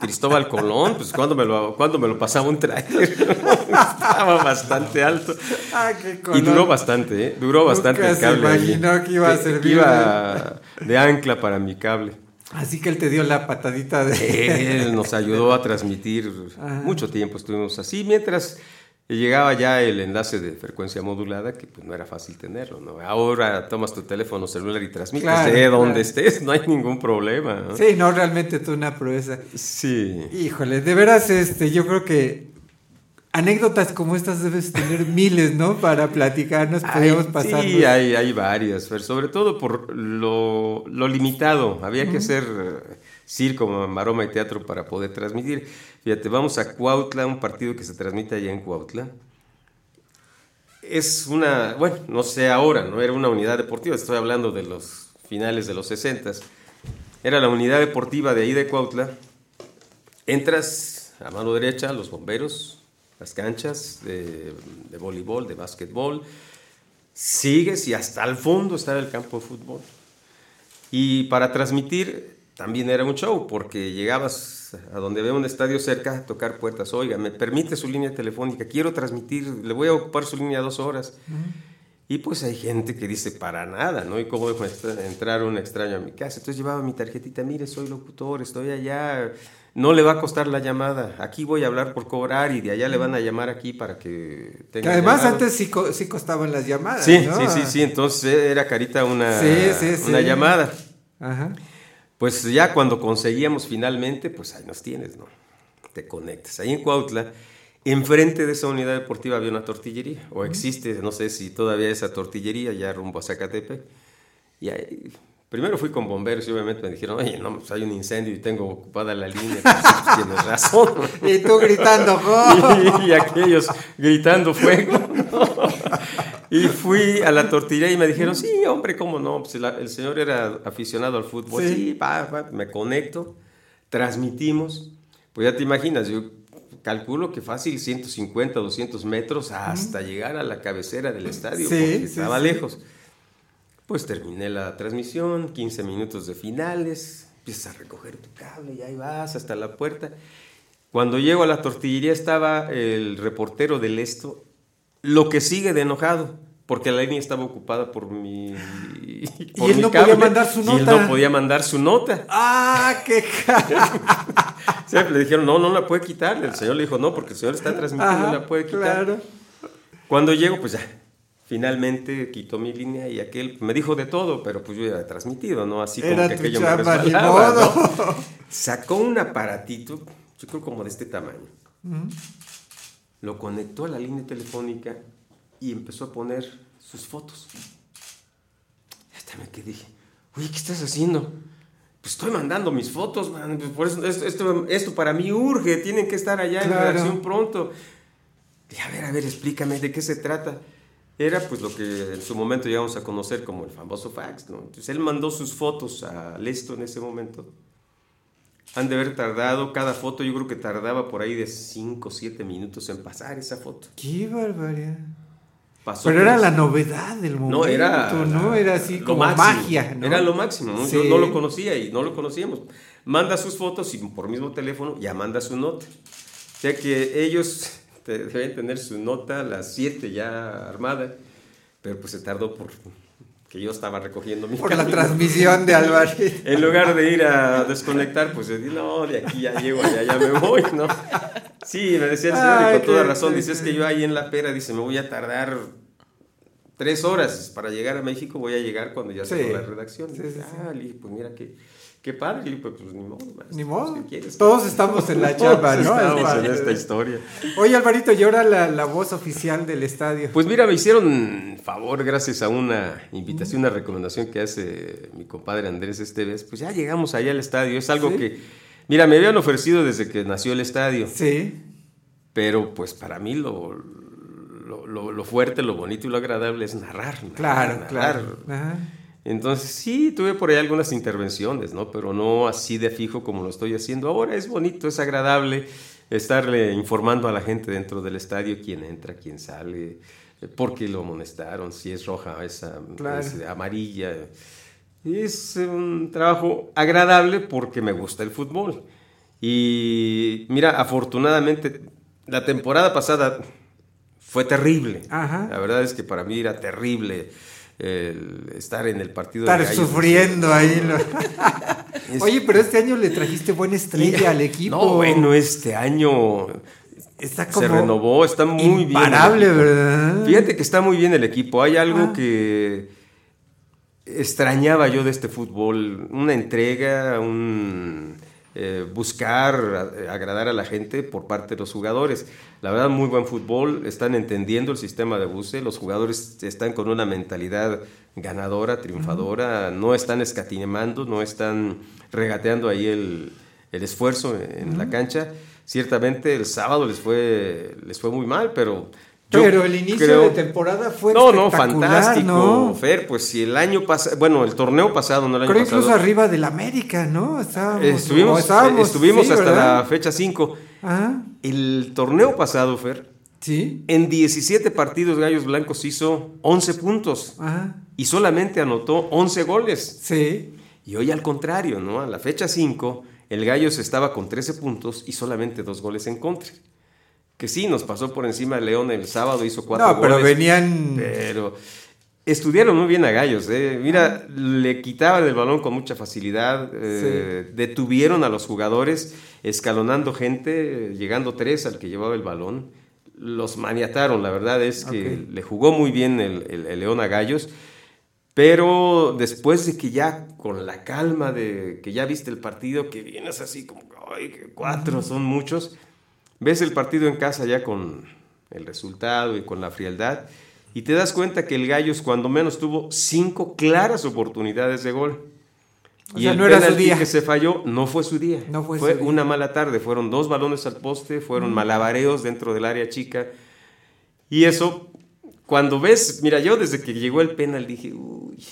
Cristóbal Colón, pues cuando me lo, cuando me lo pasaba un trailer. Estaba bastante alto. Ah, qué Y duró bastante, ¿eh? Duró bastante Nunca el se cable. ahí. imaginó que iba a Que- servir que iba de ancla para mi cable. Así que él te dio la patadita de. Él nos ayudó a transmitir Ajá. mucho tiempo, estuvimos así, mientras llegaba ya el enlace de frecuencia modulada, que pues no era fácil tenerlo, ¿no? Ahora tomas tu teléfono celular y transmites Claro, de donde estés, no hay ningún problema, ¿no? Sí, no, realmente tú una proeza. Sí. Híjole, de veras, este, yo creo que anécdotas como estas debes tener miles, ¿no? Para platicarnos, podríamos pasar. Sí, hay, hay varias, pero sobre todo por lo, lo limitado. Había que hacer eh, circo, maroma y teatro para poder transmitir. Fíjate, vamos a Cuautla, un partido que se transmite allá en Cuautla. Es una, bueno, no sé ahora, no era una unidad deportiva, estoy hablando de los finales de los 60. Era la unidad deportiva de ahí de Cuautla. Entras a mano derecha los bomberos, las canchas de, voleibol, de básquetbol. Sigues y hasta el fondo estaba el campo de fútbol. Y para transmitir también era un show, porque llegabas a donde veo un estadio cerca a tocar puertas. Oiga, ¿me permite su línea telefónica? Quiero transmitir, le voy a ocupar su línea dos horas. Y pues hay gente que dice para nada, ¿no? Y cómo dejo entrar un extraño a mi casa. Entonces llevaba mi tarjetita, mire, soy locutor, estoy allá, no le va a costar la llamada. Aquí voy a hablar por cobrar y de allá le van a llamar aquí para que tenga. Que además antes sí, sí costaban las llamadas. Sí, ¿no? sí, sí, sí. Entonces era carita una, Sí, sí, una llamada. Ajá. Pues ya cuando conseguíamos finalmente, pues ahí nos tienes, ¿no? Te conectas. Ahí en Cuautla, enfrente de esa unidad deportiva había una tortillería, o existe, no sé si todavía esa tortillería, ya rumbo a Zacatepec. Y ahí, primero fui con bomberos y obviamente me dijeron, oye, no, pues hay un incendio y tengo ocupada la línea. Pues, pues, tienes razón. Y tú gritando, ¡Oh! y, y aquellos gritando fuego. Y fui a la tortillería y me dijeron, sí, hombre, ¿cómo no? Pues el, el señor era aficionado al fútbol. Sí. Sí, va, va, me conecto, transmitimos. Pues ya te imaginas, yo calculo que fácil 150, 200 metros hasta llegar a la cabecera del estadio, Sí, porque sí, estaba lejos. Pues terminé la transmisión, 15 minutos de finales, empiezas a recoger tu cable y ahí vas hasta la puerta. Cuando llego a la tortillería estaba el reportero del esto, lo que sigue de enojado, porque la línea estaba ocupada por mi, por él mi no podía mandar su Y él nota. no podía mandar su nota. ¡Ah, qué ca- Sí, le dijeron, no, no la puede quitar. El señor le dijo, no, porque el señor está transmitiendo, Ajá, no la puede quitar. Claro. Cuando llego, pues ya, finalmente quitó mi línea y aquel me dijo de todo, pero pues yo ya he transmitido, ¿no? Así como que aquello chamba, me resbalaba. ¿no? Sacó un aparatito, yo creo como de este tamaño. Lo conectó a la línea telefónica y empezó a poner sus fotos. Hasta me quedé, dije, oye, ¿qué estás haciendo? Pues estoy mandando mis fotos, man. pues por eso esto, esto, para mí urge, tienen que estar allá Claro. en redacción pronto. Dije, a ver, a ver, explícame de qué se trata. Era pues lo que en su momento llegamos a conocer como el famoso fax, ¿no? Entonces él mandó sus fotos al esto en ese momento. Han de haber tardado, cada foto yo creo que tardaba por ahí de 5 o 7 minutos en pasar esa foto. ¡Qué barbaridad! Pasó Pero era la novedad del momento, no, era. ¿no? Era así como máximo. magia, ¿no? Era lo máximo, ¿no? Sí. Yo no lo conocía y no lo conocíamos. Manda sus fotos y por mismo teléfono ya manda su nota. O sea que ellos deben tener su nota a las 7 ya armada, pero pues se tardó por que yo estaba recogiendo mi Por la transmisión de Álvarez. En lugar de ir a desconectar, pues no, de aquí ya llego, allá ya me voy, ¿no? Sí, me decía el señor Ay, y con toda razón, dice, es que yo ahí en la pera, dice, me voy a tardar tres horas para llegar a México, voy a llegar cuando ya Sí. tengo la redacción. Sí, Dice, sí, ah, le dije, pues mira, qué, qué padre, pues, pues, ni modo, maestro, Ni modo. ¿qué quieres? Todos estamos en la chamba, ¿no? Es estamos en esta historia. Oye, Alvarito, y ahora la, la voz oficial del estadio. Pues mira, me hicieron favor gracias a una invitación, una recomendación que hace mi compadre Andrés Esteves. Pues ya llegamos allá al estadio. Es algo Sí. que, mira, me habían ofrecido desde que nació el estadio. Sí. Pero pues para mí lo, lo, lo- lo fuerte, lo bonito y lo agradable es narrar. narrar, Claro, narrar. claro. Ajá. Entonces sí, tuve por ahí algunas intervenciones, ¿no? Pero no así de fijo como lo estoy haciendo ahora. Es bonito, es agradable estarle informando a la gente dentro del estadio quién entra, quién sale, eh, por qué lo amonestaron, si es roja, esa Claro. es amarilla. Es un trabajo agradable porque me gusta el fútbol. Y mira, afortunadamente, la temporada pasada fue terrible. Ajá. La verdad es que para mí era terrible el estar en el partido Estar de gallos. sufriendo ahí. Oye, pero este año le trajiste buena estrella al equipo. No, bueno, este año Está se como renovó, está muy imparable, bien. Fíjate que está muy bien el equipo. Hay algo Ah. que extrañaba yo de este fútbol, una entrega, un eh, buscar a- agradar a la gente por parte de los jugadores. La verdad, muy buen fútbol, están entendiendo el sistema de buce, los jugadores están con una mentalidad ganadora, triunfadora, no están escatimando, no están regateando ahí el, el esfuerzo en la cancha. Ciertamente el sábado les fue, les fue muy mal, pero Pero el inicio creo- de temporada fue No, no, espectacular, fantástico, ¿no? Fer, pues si el año pasado, bueno, el torneo pasado, no el año Creo pasado. incluso arriba del América, ¿no? Estábamos, Estuvimos, estábamos, eh, estuvimos sí, hasta ¿verdad? la fecha 5. Ajá, El torneo pasado, Fer, sí, en 17 partidos Gallos Blancos hizo 11 puntos ajá, y solamente anotó 11 goles. sí. Y hoy al contrario, ¿no? A la fecha 5, el Gallos estaba con 13 puntos y solamente dos goles en contra. Que sí, nos pasó por encima de León el sábado, hizo cuatro No, pero goles. venían... Pero estudiaron muy bien a Gallos. ¿eh? Mira, le quitaban el balón con mucha facilidad. eh, Detuvieron a los jugadores, escalonando gente, llegando tres al que llevaba el balón. Los maniataron, la verdad es que le jugó muy bien el, el- el León a Gallos. Pero después de que ya con la calma de que ya viste el partido, que vienes así como, ay, que cuatro son muchos, ves el partido en casa ya con el resultado y con la frialdad y te das cuenta que el Gallos cuando menos tuvo cinco claras oportunidades de gol. O y sea, el no era su penalti día. que se falló no fue su día. No fue su día. una mala tarde. Fueron dos balones al poste, fueron malabareos dentro del área chica. Y eso, cuando ves, mira, yo desde que llegó el penal dije, uy,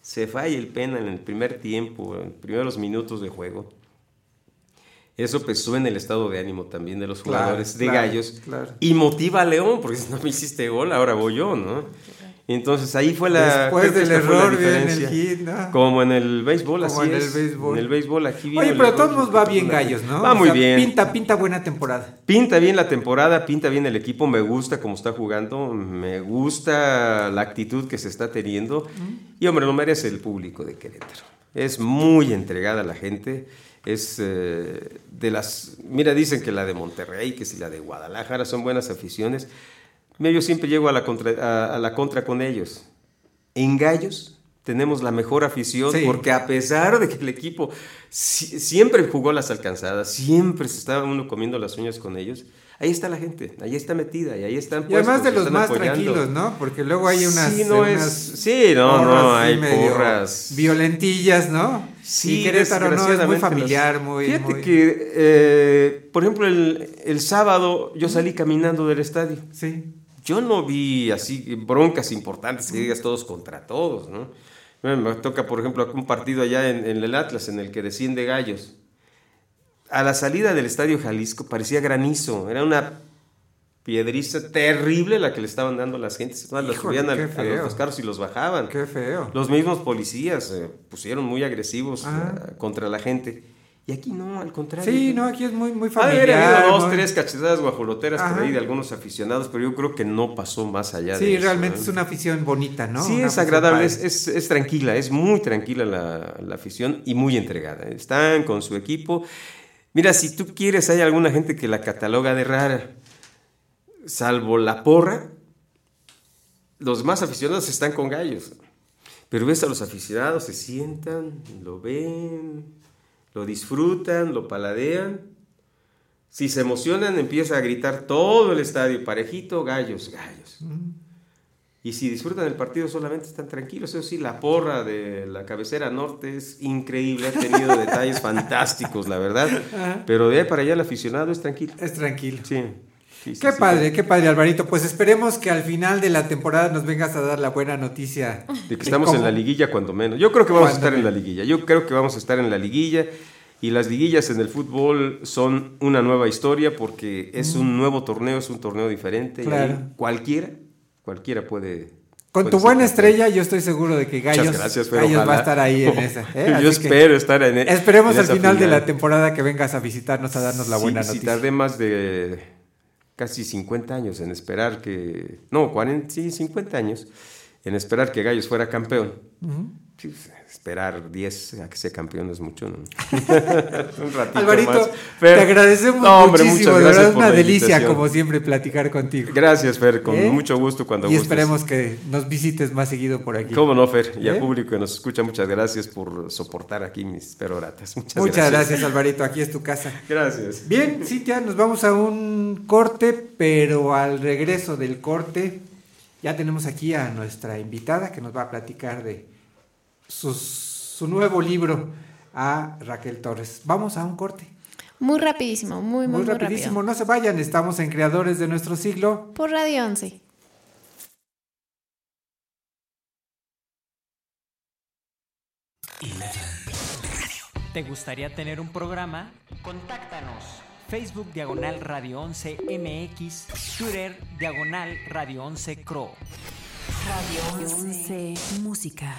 se falla el penal en el primer tiempo, en los primeros minutos de juego. Eso pesó en el estado de ánimo también de los Claro, jugadores de claro, Gallos claro. y motiva a León, porque si no me hiciste gol, ahora voy yo, ¿no? Entonces ahí fue la. Después del error viene el hit, ¿no? Como en el béisbol, Como así en el es. béisbol. En el béisbol, aquí viene Oye, el pero error. todos nos va bien Gallos, ¿no? Va O muy sea, bien. Pinta, pinta buena temporada. Pinta bien la temporada, pinta bien el equipo, me gusta cómo está jugando, me gusta la actitud que se está teniendo y hombre, no merece el público de Querétaro. Es muy entregada la gente, es eh, de las... Mira, dicen que la de Monterrey, que si la de Guadalajara son buenas aficiones. Mira, yo siempre llego a la contra, a, a la contra con ellos. En Gallos tenemos la mejor afición Sí. porque a pesar de que el equipo si- siempre jugó las alcanzadas, siempre se estaba uno comiendo las uñas con ellos, ahí está la gente, ahí está metida y ahí están Y además puestos, de los más apoyando. tranquilos, ¿no? Porque luego hay unas. Sí, no es- sí, no, no, hay porras. Violentillas, ¿no? Sí, y Querétaro no es muy familiar, muy. Fíjate muy- que, eh, por ejemplo, el, el sábado yo salí caminando del estadio. Sí. Yo no vi así broncas importantes que digas todos contra todos, ¿no? Me me toca, por ejemplo, un partido allá en, en el Atlas en el que desciende Gallos. A la salida del Estadio Jalisco parecía granizo, era una piedriza terrible la que le estaban dando a las gentes. Las Híjole, subían al- a, los carros y los bajaban. Qué feo. Los mismos policías se pusieron muy agresivos eh, contra la gente. Y aquí no, al contrario. Sí, no, aquí es muy, muy Ha de familiar. habido dos, muy- tres cachetadas guajoloteras por Ajá. ahí de algunos aficionados, pero yo creo que no pasó más allá de Sí, eso, realmente ¿eh? es una afición bonita, ¿no? Sí, Una es agradable, es, es- es tranquila, es muy tranquila la, la afición y muy entregada. Están con su equipo. Mira, si tú quieres, hay alguna gente que la cataloga de rara, salvo la porra, los más aficionados están con gallos. Pero ves a los aficionados, se sientan, lo ven, lo disfrutan, lo paladean. Si se emocionan, empieza a gritar todo el estadio, parejito, gallos, gallos. Y si disfrutan el partido, solamente están tranquilos. Eso sí, la porra de la cabecera norte es increíble, ha tenido detalles fantásticos, la verdad. Pero de ahí para allá el aficionado es tranquilo. Es tranquilo. Sí. Qué sí. padre, qué padre, Alvarito. Pues esperemos que al final de la temporada nos vengas a dar la buena noticia. De que estamos en la liguilla cuando menos. Yo creo que vamos a estar en la liguilla. Yo creo que vamos a estar en la liguilla. Y las liguillas en el fútbol son una nueva historia porque es un nuevo torneo, es un torneo diferente. Mm. Claro. cualquiera, cualquiera puede. Con puede tu buena estrella, yo estoy seguro de que Gallos, gracias, Gallos va a estar ahí en esa. ¿eh? Yo espero estar en e- Esperemos en al esa final de la temporada que vengas a visitarnos a darnos la Sí, buena noticia. tardé más de casi 50 años en esperar que. No, 40, sí, 50 años en esperar que Gallos fuera campeón. Sí, esperar 10 a que sea campeón es mucho, ¿no? Un ratito Alvarito, más. te agradecemos no, hombre, muchísimo, de verdad es una delicia invitación. como siempre platicar contigo. Gracias, Fer, con ¿Eh? mucho gusto cuando y gustes. esperemos que nos visites más seguido por aquí. Cómo no, Fer, y ¿Eh? al público que nos escucha, muchas gracias por soportar aquí mis peroratas. Muchas, Muchas gracias. Alvarito, aquí es tu casa. Gracias. Bien, Cintia, nos vamos a un corte, pero al regreso del corte ya tenemos aquí a nuestra invitada que nos va a platicar de sus- su nuevo libro a Raquel Torres. Vamos a un corte. Muy rapidísimo, muy, muy, Muy muy, rapidísimo, rápido. no se vayan, estamos en Creadores de nuestro siglo. Por Radio 11. ¿Te gustaría tener un programa? Contáctanos. Facebook Diagonal Radio 11 MX, Twitter Diagonal Radio 11 Cro. Radio 11 Música.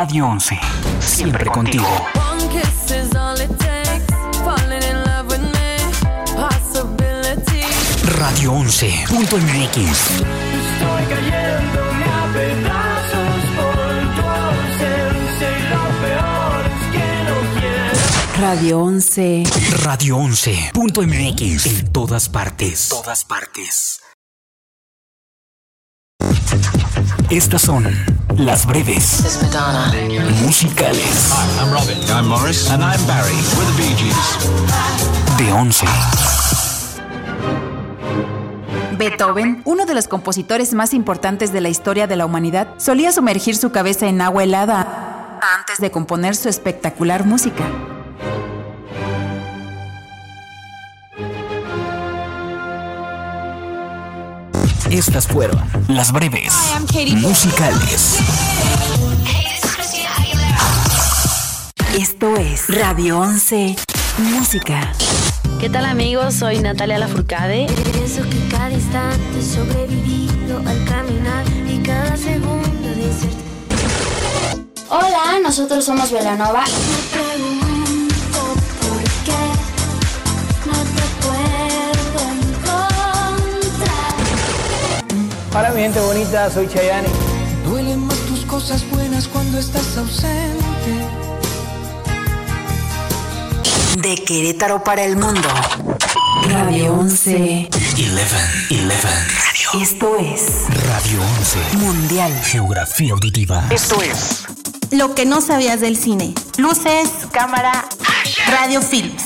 Radio 11. Siempre contigo. Radio 11. Punto MX. Estoy cayéndome a pedazos por tu ausencia y lo peor es que no quiero. Radio 11. Radio 11. Punto MX. En todas partes. Todas partes. Estas son las breves musicales I'm Robin. I'm Morris. And I'm Barry. We're the Bee Gees. de 11. Beethoven, uno de los compositores más importantes de la historia de la humanidad, solía sumergir su cabeza en agua helada antes de componer su espectacular música. Estas fueron las breves musicales. Esto es Radio 11 Música. ¿Qué tal amigos? Soy Natalia Lafourcade. Pienso que cada instante sobrevivido al caminar y cada segundo de ser. Hola, nosotros somos Velanova. Hola mi gente bonita, soy Chayani. Duelen más tus cosas buenas cuando estás ausente. De Querétaro para el mundo. Radio 11. 11. 11. Esto es Radio 11. Mundial. Geografía auditiva. Esto es Lo que no sabías del cine. Luces, cámara, radio films.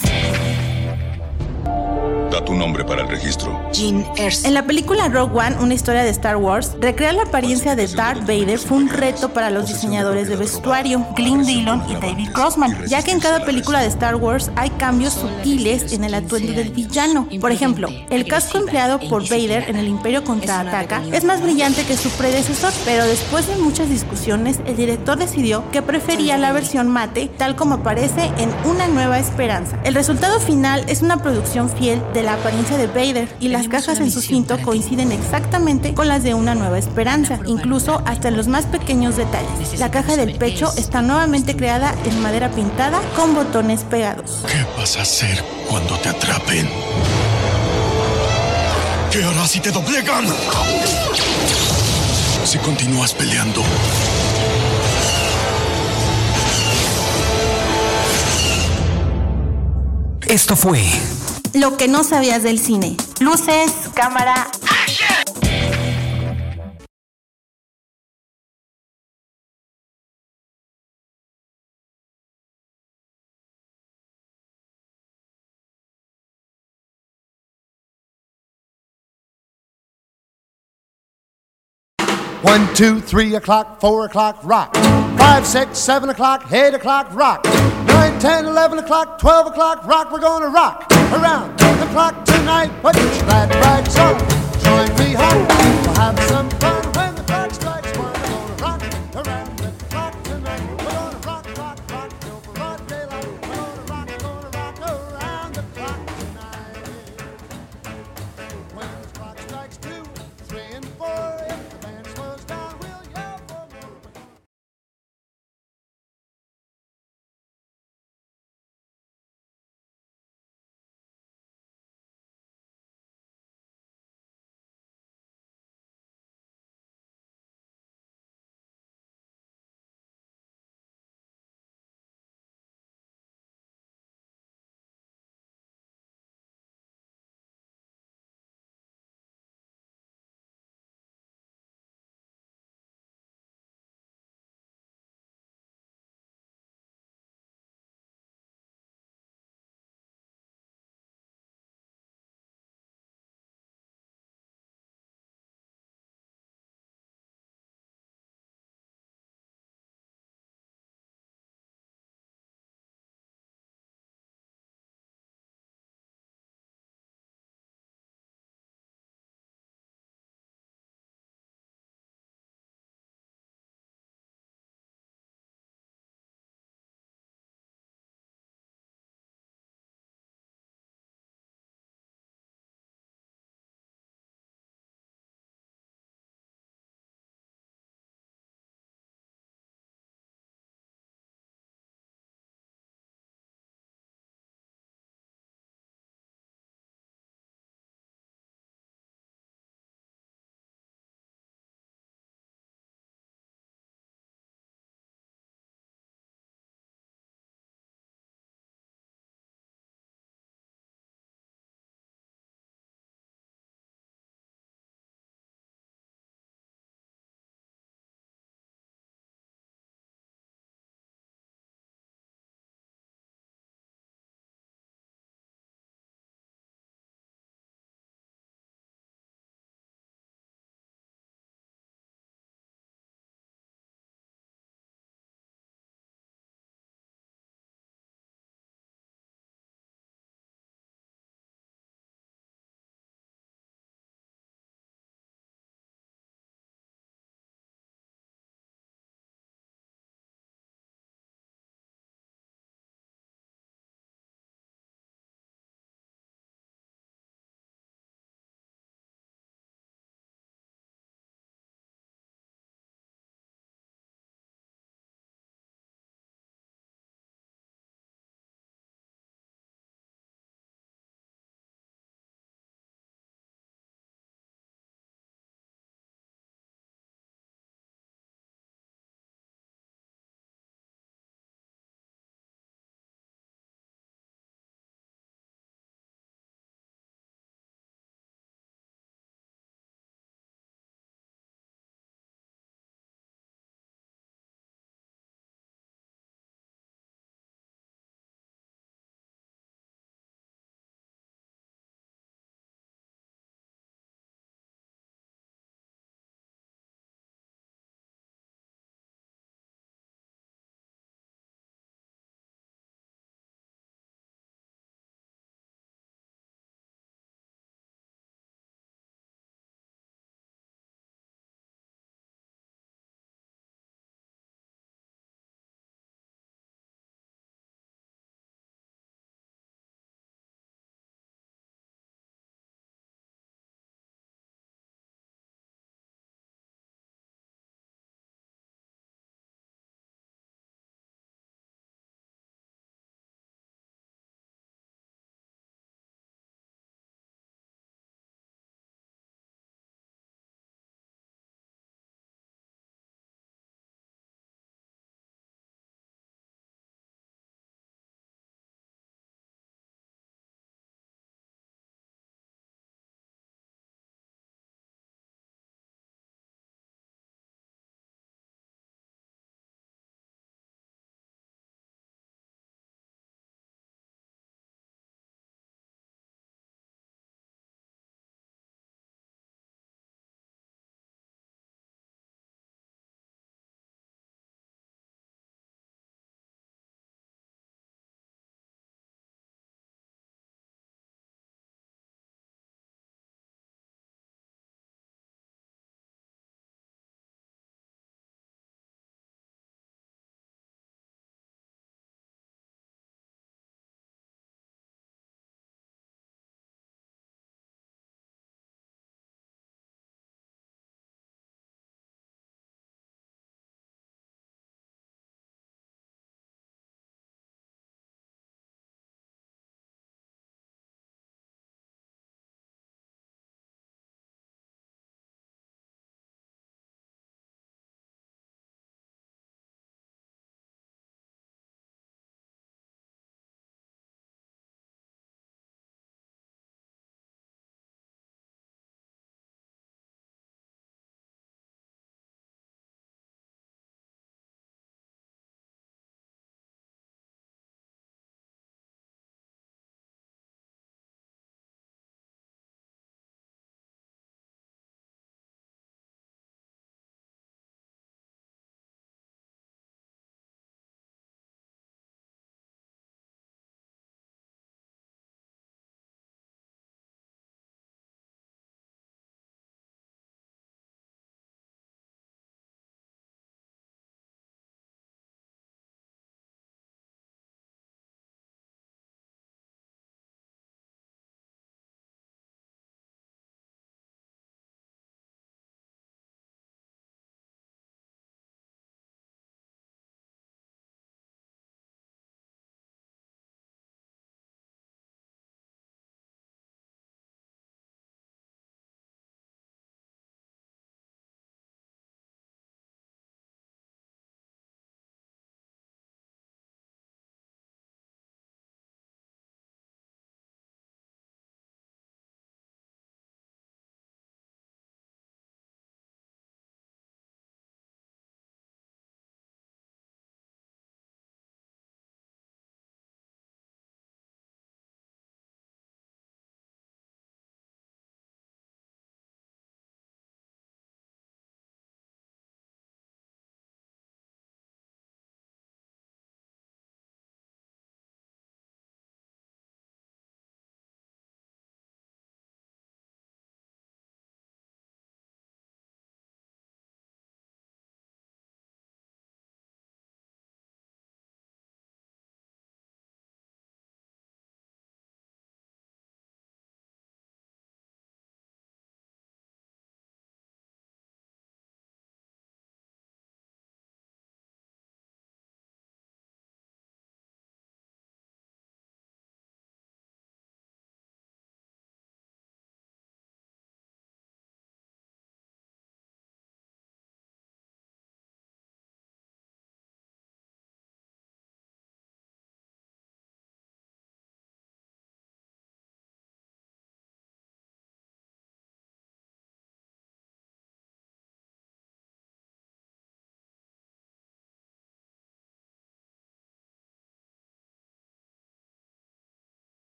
Da tu nombre para el registro. Jean Erso. En la película Rogue One, una historia de Star Wars, recrear la apariencia de Darth Vader fue un reto para los diseñadores de vestuario, Glenn Dillon y David Grossman, ya que en cada película de Star Wars hay cambios sutiles en el atuendo del villano. Por ejemplo, el casco empleado por Vader en el Imperio contraataca es más brillante que su predecesor, pero después de muchas discusiones, el director decidió que prefería la versión mate, tal como aparece en Una Nueva Esperanza. El resultado final es una producción fiel de la apariencia de Vader y las cajas en su cinto coinciden exactamente con las de Una Nueva Esperanza, incluso hasta en los más pequeños detalles. La caja del pecho está nuevamente creada en madera pintada con botones pegados. ¿Qué vas a hacer cuando te atrapen? ¿Qué harás si te doblegan? Si continúas peleando. Esto fue Lo que no sabías del cine. Luces, cámara. One, two, three o'clock, four o'clock, rock. Five, six, seven o'clock, eight o'clock, rock. Nine, ten, eleven o'clock, twelve o'clock, rock. We're gonna rock around the clock tonight. Put your glad rags on. Join me, hon. We'll have some fun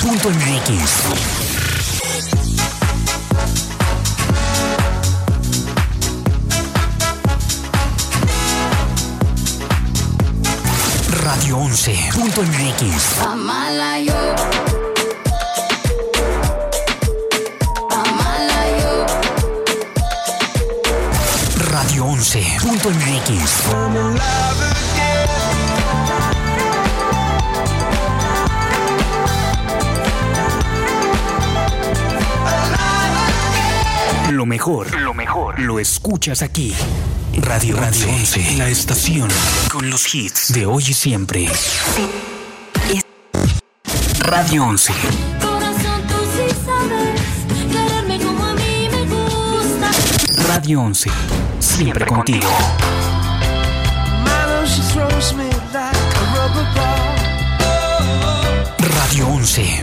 Punto MX. Radio 11. Punto MX. Amala yo. Amala yo. Radio 11. Lo mejor, lo mejor, lo escuchas aquí. Radio, Radio 11, la estación con los hits de hoy y siempre. Radio 11. Corazón, tú sí sabes quererme como a mí me gusta. Radio 11, siempre contigo. Radio 11.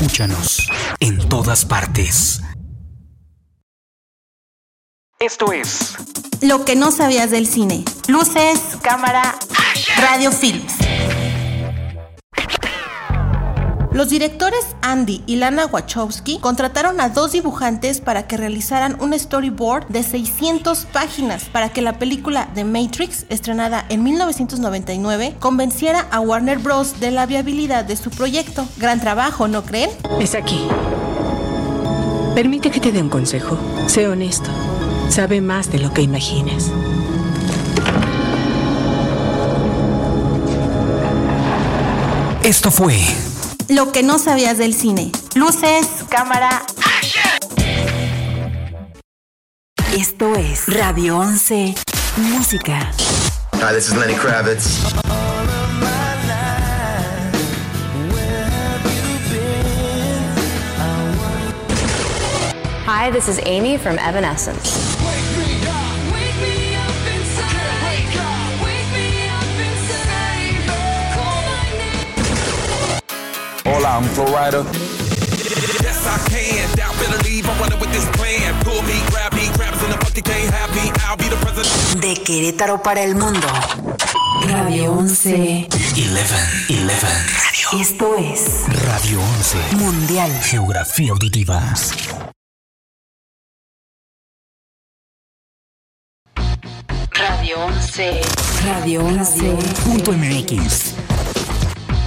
Escúchanos en todas partes. Esto es Lo que no sabías del cine. Luces, cámara, radio films. Los directores Andy y Lana Wachowski contrataron a dos dibujantes para que realizaran un storyboard de 600 páginas para que la película The Matrix, estrenada en 1999, convenciera a Warner Bros. de la viabilidad de su proyecto. Gran trabajo, ¿no creen? Es aquí. Permite que te dé un consejo. Sé honesto. Sabe más de lo que imaginas. Esto fue Lo que no sabías del cine. Luces, cámara. Esto es Radio 11. Música. Hi, this is Lenny Kravitz. Hi, this is Amy from Evanescence. Hola, I'm Flo Rida. Yes, I can. Doubt, better leave. I'm running with this plan. Pull me, grab me, grabs in the bucket, can't have me. I'll be the president. De Querétaro para el mundo. Radio 11. 11. 11. Radio. Esto es Radio 11. Mundial. Geografía auditiva. Radio 11. Radio 11. Punto MX.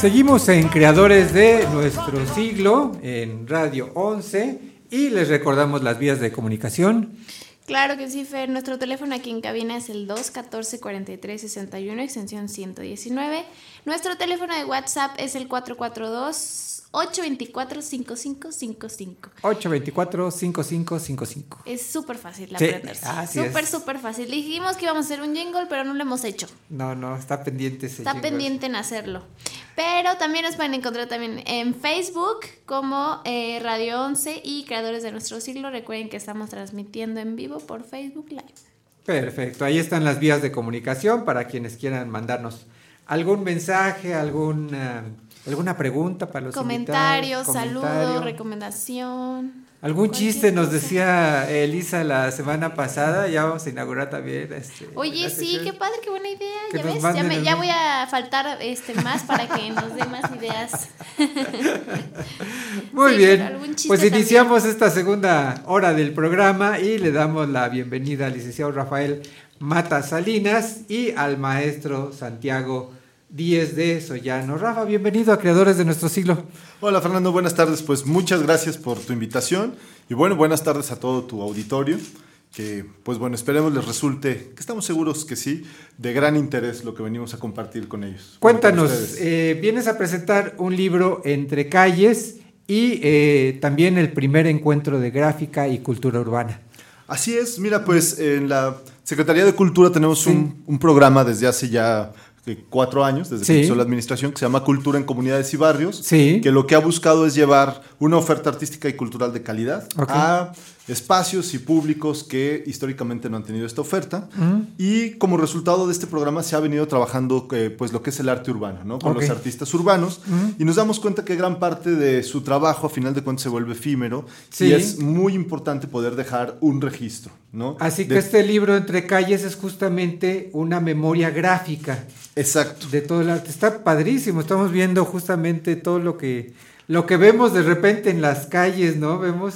Seguimos en Creadores de nuestro siglo en Radio 11 y les recordamos las vías de comunicación. Claro que sí, Fer. Nuestro teléfono aquí en cabina es el 214-4361, extensión 119. Nuestro teléfono de WhatsApp es el 442 824-5555. 824-5555. Es súper fácil Sí, aprenderse. Súper, súper fácil. Dijimos que íbamos a hacer un jingle, pero no lo hemos hecho. No, no, está pendiente ese Está jingle. pendiente en hacerlo. Pero también nos pueden encontrar también en Facebook como eh, Radio 11 y Creadores de Nuestro Siglo. Recuerden que estamos transmitiendo en vivo por Facebook Live. Perfecto, ahí están las vías de comunicación para quienes quieran mandarnos algún mensaje, alguna, alguna pregunta para los Comentarios, invitados, saludo, comentario. recomendación. Algún chiste nos decía Elisa la semana pasada, ya vamos a inaugurar también. Este, Oye, sí, qué padre, qué buena idea. Ya ves, ya, me- ya voy a faltar este más para que nos dé más ideas. Muy Sí, bien, pues también. iniciamos esta segunda hora del programa y le damos la bienvenida al licenciado Rafael Mata Salinas y al maestro Santiago Díez de Sollano. Rafa, bienvenido a Creadores de Nuestro Siglo. Hola Fernando, buenas tardes. Pues muchas gracias por tu invitación y bueno, buenas tardes a todo tu auditorio. Que pues bueno, esperemos les resulte, que estamos seguros que sí, de gran interés lo que venimos a compartir con ellos. Cuéntanos, eh, vienes a presentar un libro Entre Calles y eh, también el primer encuentro de gráfica y cultura urbana. Así es, mira, pues en la Secretaría de Cultura tenemos un, un programa desde hace ya eh, cuatro años, desde Sí. que inició la administración, que se llama Cultura en Comunidades y Barrios, Sí. que lo que ha buscado es llevar una oferta artística y cultural de calidad a espacios y públicos que históricamente no han tenido esta oferta. Y como resultado de este programa se ha venido trabajando eh, pues lo que es el arte urbano, ¿no? Con Ok. los artistas urbanos. Y nos damos cuenta que gran parte de su trabajo a final de cuentas se vuelve efímero. Sí. Y es muy importante poder dejar un registro, ¿no? Así que De- este libro Entre Calles es justamente una memoria gráfica. Exacto. De todo el arte. Está padrísimo. Estamos viendo justamente todo lo que, lo que vemos de repente en las calles, ¿no? Vemos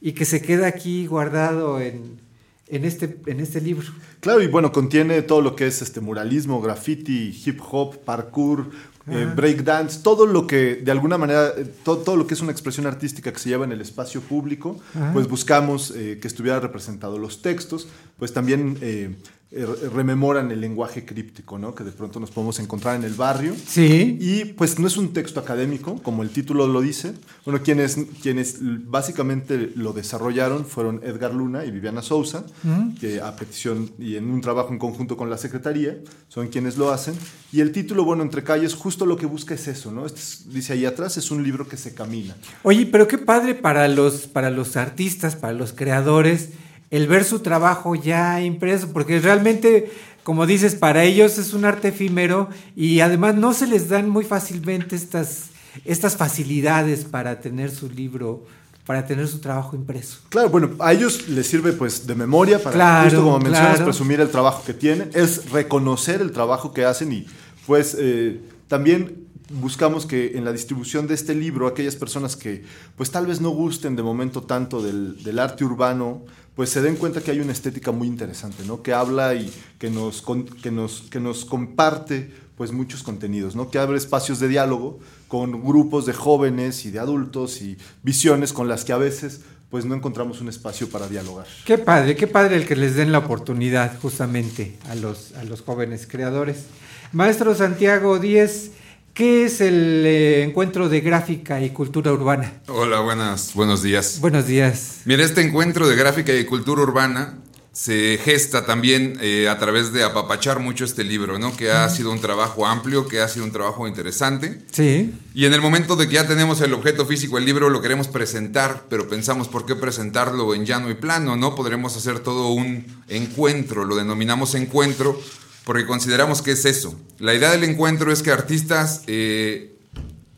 y que se queda aquí guardado en, en, este, en este libro. Claro, y bueno, contiene todo lo que es este muralismo, graffiti, hip hop, parkour, eh, Ah. breakdance, todo lo que de alguna manera, eh, to- todo lo que es una expresión artística que se lleva en el espacio público, Ah. pues buscamos eh, que estuviera representado los textos, pues también eh, rememoran el lenguaje críptico, ¿no? Que de pronto nos podemos encontrar en el barrio. Sí. Y pues no es un texto académico, como el título lo dice. Bueno, quienes, quienes básicamente lo desarrollaron fueron Edgar Luna y Viviana Sousa, Mm. que a petición y en un trabajo en conjunto con la Secretaría, son quienes lo hacen. Y el título, bueno, Entre Calles, justo lo que busca es eso, ¿no? Este es- dice ahí atrás, es un libro que se camina. Oye, pero qué padre para los, para los artistas, para los creadores, el ver su trabajo ya impreso, porque realmente, como dices, para ellos es un arte efímero y además no se les dan muy fácilmente estas, estas facilidades para tener su libro, para tener su trabajo impreso. Claro, bueno, a ellos les sirve pues de memoria para, Claro, justo como mencionas, claro. presumir el trabajo que tienen, es reconocer el trabajo que hacen y pues eh, también buscamos que en la distribución de este libro aquellas personas que pues tal vez no gusten de momento tanto del, arte urbano, pues se den cuenta que hay una estética muy interesante, ¿no? Que habla y que nos, que nos, que nos comparte pues muchos contenidos, ¿no? Que abre espacios de diálogo con grupos de jóvenes y de adultos y visiones con las que a veces pues no encontramos un espacio para dialogar. Qué padre, qué padre el que les den la oportunidad justamente a los, a los jóvenes creadores. Maestro Santiago Díez, ¿qué es el eh, encuentro de gráfica y cultura urbana? Hola, buenas, buenos días. Buenos días. Mira, este encuentro de gráfica y cultura urbana se gesta también eh, a través de apapachar mucho este libro, ¿no? Que ha sido un trabajo amplio, que ha sido un trabajo interesante. Sí. Y en el momento de que ya tenemos el objeto físico, el libro lo queremos presentar, pero pensamos por qué presentarlo en llano y plano, ¿no? Podremos hacer todo un encuentro, lo denominamos encuentro, porque consideramos que es eso. La idea del encuentro es que artistas eh,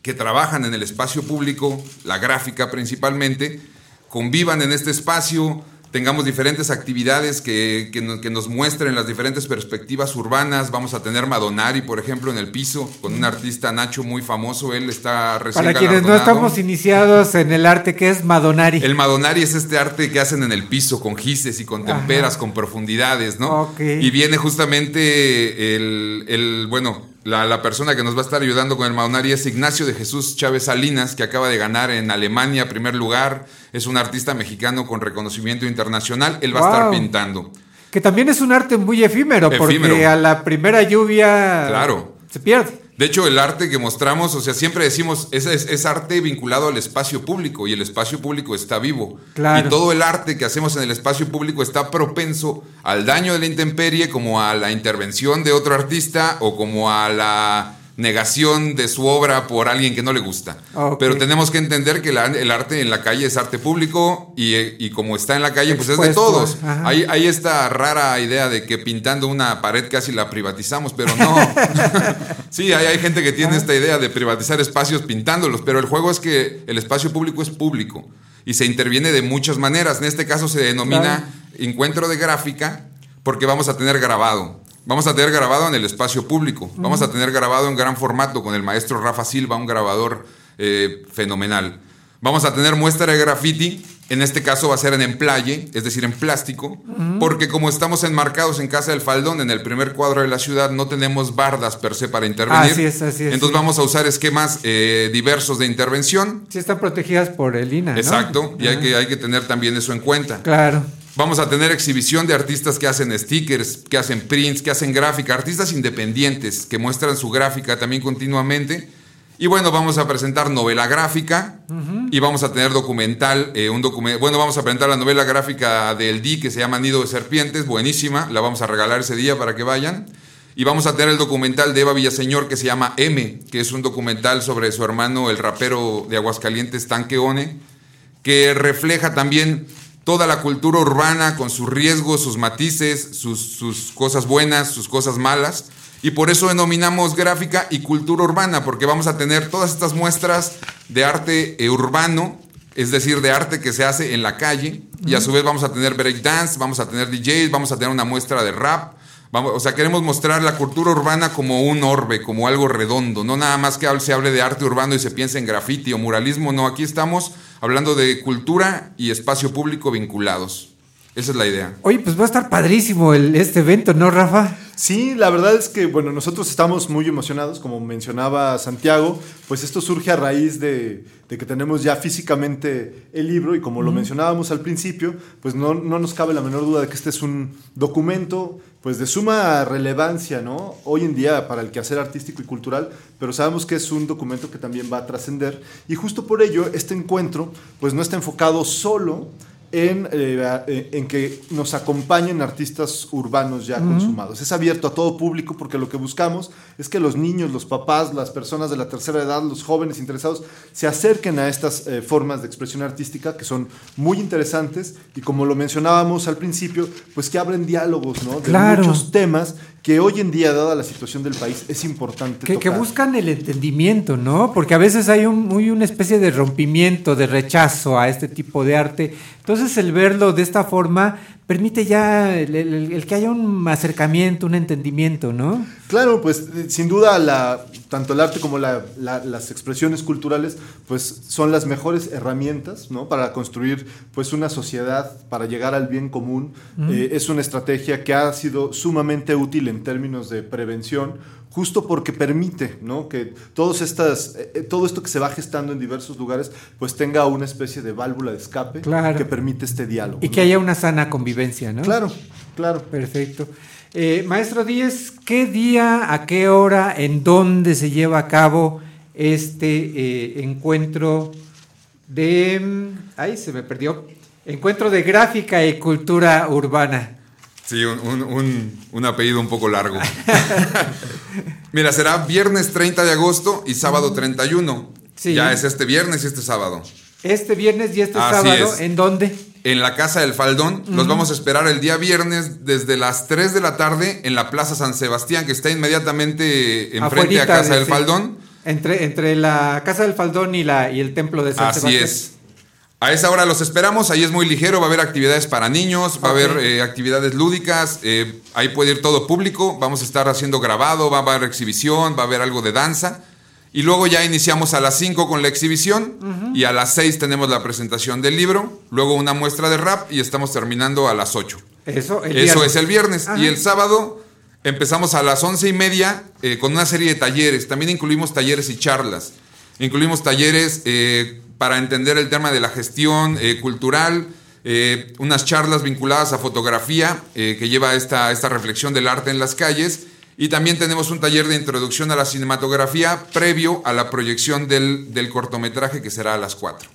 que trabajan en el espacio público, la gráfica principalmente, convivan en este espacio, tengamos diferentes actividades que, que no- que nos muestren las diferentes perspectivas urbanas. Vamos a tener Madonari, por ejemplo, en el piso, con un artista Nacho muy famoso. Él está recién Para quienes no estamos iniciados en el arte, ¿qué es Madonari? El Madonari es este arte que hacen en el piso, con gises y con temperas, con profundidades, ¿no? Y viene justamente el, el- bueno, la, la persona que nos va a estar ayudando con el Madonari es Ignacio de Jesús Chávez Salinas, que acaba de ganar en Alemania primer lugar. Es un artista mexicano con reconocimiento internacional. Él va a estar pintando. Que también es un arte muy efímero, porque Efímero. a la primera lluvia Claro. se pierde. De hecho, el arte que mostramos, o sea, siempre decimos, es, es, es arte vinculado al espacio público y el espacio público está vivo. Claro. Y todo el arte que hacemos en el espacio público está propenso al daño de la intemperie, como a la intervención de otro artista o como a la negación de su obra por alguien que no le gusta. Ok. Pero tenemos que entender que la- el arte en la calle es arte público y, y como está en la calle, pues es de todos. Hay, hay esta rara idea de que pintando una pared casi la privatizamos, pero no. sí, hay, hay gente que tiene esta idea de privatizar espacios pintándolos, pero el juego es que el espacio público es público y se interviene de muchas maneras. En este caso se denomina Claro. encuentro de gráfica porque vamos a tener grabado. Vamos a tener grabado en el espacio público. Vamos a tener grabado en gran formato con el maestro Rafa Silva, un grabador eh, fenomenal. Vamos a tener muestra de graffiti. En este caso va a ser en emplaye, es decir, en plástico, porque como estamos enmarcados en Casa del Faldón, en el primer cuadro de la ciudad, no tenemos bardas per se para intervenir. Así es, así es, Entonces sí. vamos a usar esquemas eh, diversos de intervención. Sí están protegidas por el INA, ¿no? Exacto, y hay Ah, que, hay que tener también eso en cuenta. Claro. Vamos a tener exhibición de artistas que hacen stickers, que hacen prints, que hacen gráfica, artistas independientes que muestran su gráfica también continuamente. Y bueno, vamos a presentar novela gráfica y vamos a tener documental, eh, un documental, bueno, vamos a presentar la novela gráfica del D que se llama Nido de Serpientes, buenísima, la vamos a regalar ese día para que vayan. Y vamos a tener el documental de Eva Villaseñor que se llama M, que es un documental sobre su hermano, el rapero de Aguascalientes, Tanqueone, que refleja también toda la cultura urbana con sus riesgos, sus matices, sus, sus cosas buenas, sus cosas malas. Y por eso denominamos gráfica y cultura urbana, porque vamos a tener todas estas muestras de arte eh, urbano, es decir, de arte que se hace en la calle, y a su vez vamos a tener breakdance, vamos a tener DJs, vamos a tener una muestra de rap. Vamos, o sea, queremos mostrar la cultura urbana como un orbe, como algo redondo, no nada más que se hable de arte urbano y se piense en graffiti o muralismo, no, aquí estamos hablando de cultura y espacio público vinculados. Esa es la idea. Oye, pues va a estar padrísimo el, este evento, ¿no, Rafa? Sí, la verdad es que, bueno, nosotros estamos muy emocionados, como mencionaba Santiago, pues esto surge a raíz de, de que tenemos ya físicamente el libro y como lo mencionábamos al principio, pues no, no nos cabe la menor duda de que este es un documento pues de suma relevancia, ¿no? Hoy en día para el quehacer artístico y cultural, pero sabemos que es un documento que también va a trascender y justo por ello este encuentro pues no está enfocado solo en, eh, en que nos acompañen artistas urbanos ya consumados. Es abierto a todo público porque lo que buscamos es que los niños, los papás, las personas de la tercera edad, los jóvenes interesados, se acerquen a estas eh, formas de expresión artística que son muy interesantes y como lo mencionábamos al principio, pues que abren diálogos ¿no? de Claro. muchos temas que hoy en día, dada la situación del país, es importante Que, buscan el entendimiento, ¿no? Porque a veces hay un, muy una especie de rompimiento, de rechazo a este tipo de arte. Entonces el verlo de esta forma permite ya el, el- el que haya un acercamiento, un entendimiento, ¿no? Claro, pues eh, sin duda la, tanto el arte como la- la- las expresiones culturales pues son las mejores herramientas ¿no? para construir pues una sociedad, para llegar al bien común. Mm. Eh, es una estrategia que ha sido sumamente útil en términos de prevención, justo porque permite ¿no? que todos estas, eh, eh, todo esto que se va gestando en diversos lugares pues tenga una especie de válvula de escape Claro. que permite este diálogo. Y ¿no? que haya una sana convivencia, ¿no? Claro, claro. Perfecto. Eh, Maestro Díez, ¿qué día, a qué hora, en dónde se lleva a cabo este eh, encuentro de... mm, Ay, se me perdió. Encuentro de gráfica y cultura urbana. Sí, un, un- un- un apellido un poco largo. Mira, será viernes 30 de agosto y sábado 31. Sí. Ya es este viernes y este sábado. Este viernes y este Así sábado, es. ¿en dónde? En la Casa del Faldón. Los Ujú. vamos a esperar el día viernes desde las 3 de la tarde en la Plaza San Sebastián, que está inmediatamente enfrente a Casa de- del sí. Faldón. Entre, entre la Casa del Faldón y, la, y el Templo de San Así Sebastián. es. A esa hora los esperamos, ahí es muy ligero, va a haber actividades para niños, va a haber eh, actividades lúdicas, eh, ahí puede ir todo público, vamos a estar haciendo grabado, va a haber exhibición, va a haber algo de danza. Y luego ya iniciamos a las 5 con la exhibición y a las 6 tenemos la presentación del libro, luego una muestra de rap y estamos terminando a las 8. Eso, el Eso viernes. es el viernes. Ajá. Y el sábado empezamos a las once y media eh, con una serie de talleres. También incluimos talleres y charlas. Incluimos talleres para entender el tema de la gestión eh, cultural, eh, unas charlas vinculadas a fotografía eh, que lleva esta, esta reflexión del arte en las calles. Y también tenemos un taller de introducción a la cinematografía previo a la proyección del, del cortometraje que será a las 4.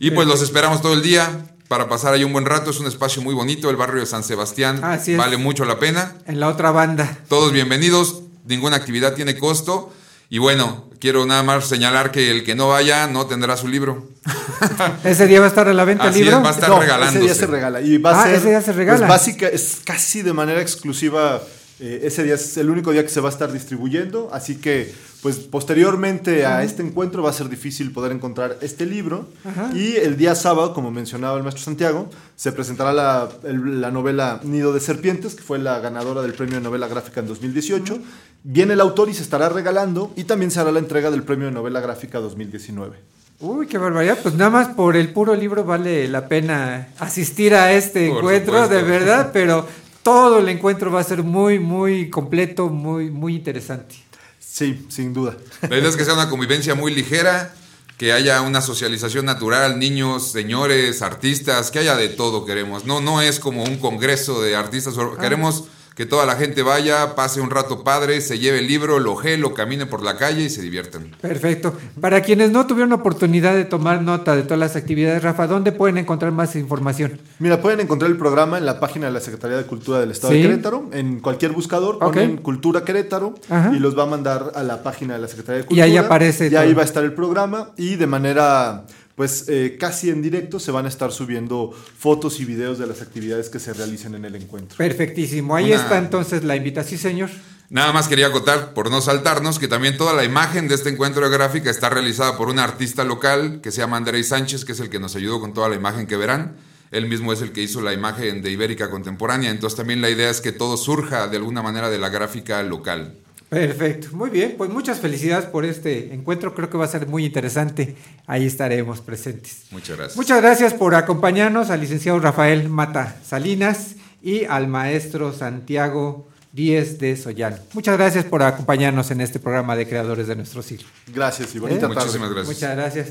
Y pues los esperamos todo el día para pasar ahí un buen rato. Es un espacio muy bonito, el barrio de San Sebastián. Así es. Vale mucho la pena. En la otra banda. Todos bienvenidos, ninguna actividad tiene costo. Y bueno, quiero nada más señalar que el que no vaya no tendrá su libro. ¿Ese día va a estar a la venta el Así es, libro? va a estar No, regalándose. Ese día se regala. Y va a Ah, ser, ese día se regala. Pues básica, es casi de manera exclusiva. Eh, ese día es el único día que se va a estar distribuyendo. Así que, pues posteriormente a este encuentro va a ser difícil poder encontrar este libro. Ajá. Y el día sábado, como mencionaba el maestro Santiago, se presentará la, el- la novela Nido de Serpientes, que fue la ganadora del premio de novela gráfica en 2018. Viene el autor y se estará regalando. Y también se hará la entrega del premio de novela gráfica 2019. Uy, qué barbaridad. Pues nada más por el puro libro vale la pena asistir a este Por encuentro, supuesto. de verdad, pero todo el encuentro va a ser muy, muy completo, muy, muy interesante. Sí, sin duda. La idea es que sea una convivencia muy ligera, que haya una socialización natural, niños, señores, artistas, que haya de todo queremos. No, no es como un congreso de artistas, solo queremos que toda la gente vaya, pase un rato padre, se lleve el libro, lo oje, lo camine por la calle y se diviertan. Perfecto. Para quienes no tuvieron oportunidad de tomar nota de todas las actividades, Rafa, ¿dónde pueden encontrar más información? Mira, pueden encontrar el programa en la página de la Secretaría de Cultura del Estado Sí. de Querétaro. En cualquier buscador ponen Cultura Querétaro Ajá. y los va a mandar a la página de la Secretaría de Y Cultura. ahí aparece Y ahí va a estar el programa y de manera, pues eh, casi en directo se van a estar subiendo fotos y videos de las actividades que se realicen en el encuentro. Perfectísimo. Ahí Una- está entonces la invitación, señor. Nada más quería acotar, por no saltarnos, que también toda la imagen de este encuentro de gráfica está realizada por un artista local que se llama Andrés Sánchez, que es el que nos ayudó con toda la imagen que verán. Él mismo es el que hizo la imagen de Ibérica Contemporánea, entonces también la idea es que todo surja de alguna manera de la gráfica local. Perfecto, muy bien, pues muchas felicidades por este encuentro, creo que va a ser muy interesante, ahí estaremos presentes. Muchas gracias. Muchas gracias por acompañarnos al licenciado Rafael Mata Salinas y al maestro Santiago Díez de Soyano. Muchas gracias por acompañarnos en este programa de Creadores de Nuestro Siglo. Gracias y bonita ¿Eh? tarde. Muchísimas gracias. Muchas gracias.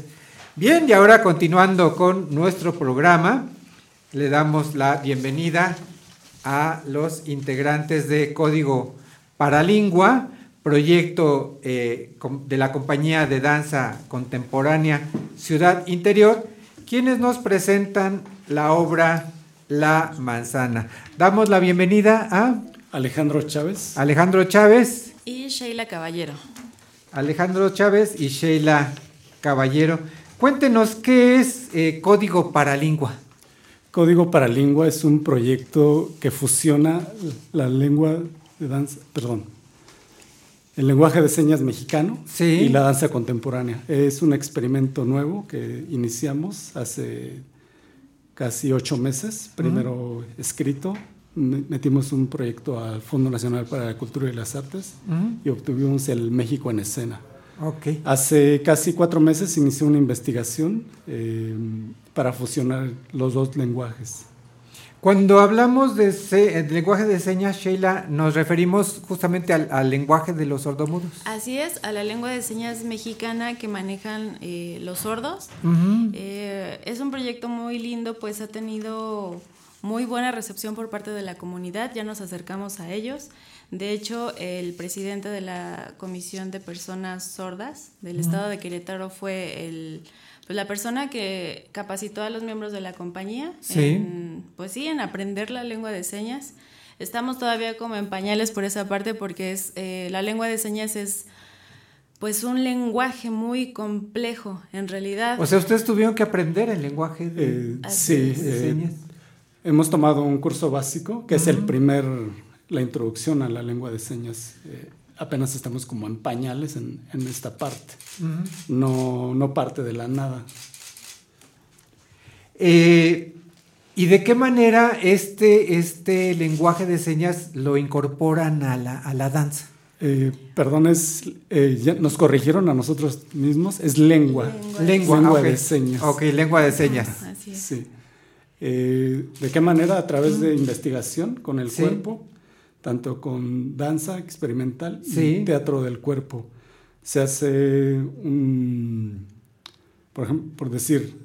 Bien, y ahora continuando con nuestro programa, le damos la bienvenida a los integrantes de Código Paralingua, proyecto eh, de la compañía de danza contemporánea Ciudad Interior, quienes nos presentan la obra La Manzana. Damos la bienvenida a Alejandro Chávez. Alejandro Chávez, Y Sheila Caballero. Alejandro Chávez y Sheila Caballero. Cuéntenos qué es eh, Código Paralingua. Código Paralingua es un proyecto que fusiona la lengua de danza, perdón, el lenguaje de señas mexicano Sí. y la danza contemporánea. Es un experimento nuevo que iniciamos hace casi ocho meses, primero escrito. Me- Metimos un proyecto al Fondo Nacional para la Cultura y las Artes y obtuvimos el México en Escena. Ok. Hace casi cuatro meses inició una investigación eh, para fusionar los dos lenguajes. Cuando hablamos de se- el lenguaje de señas, Sheila, nos referimos justamente al, al lenguaje de los sordomudos. Así es, a la lengua de señas mexicana que manejan eh, los sordos. Eh, es un proyecto muy lindo, pues ha tenido muy buena recepción por parte de la comunidad, ya nos acercamos a ellos. De hecho, el presidente de la Comisión de Personas Sordas del. Estado de Querétaro fue el, pues, la persona que capacitó a los miembros de la compañía Sí. en, pues sí, en aprender la lengua de señas. Estamos todavía como en pañales por esa parte porque es eh, la lengua de señas es pues un lenguaje muy complejo en realidad. O sea, ustedes tuvieron que aprender el lenguaje de, Eh, sí, eh, señas. hemos tomado un curso básico que es el primer, la introducción a la lengua de señas. Apenas estamos como en pañales en, en esta parte. No, no parte de la nada. Eh, ¿Y de qué manera este, este lenguaje de señas lo incorporan a la, a la danza? Eh, perdón, es, eh, ya nos corrigieron a nosotros mismos, es lengua. Lengua, de señas. Ok, lengua de señas. Así es. Sí. Eh, ¿De qué manera? A través de investigación con el Sí. cuerpo, tanto con danza experimental Sí. y teatro del cuerpo. Se hace un, por ejemplo, por decir,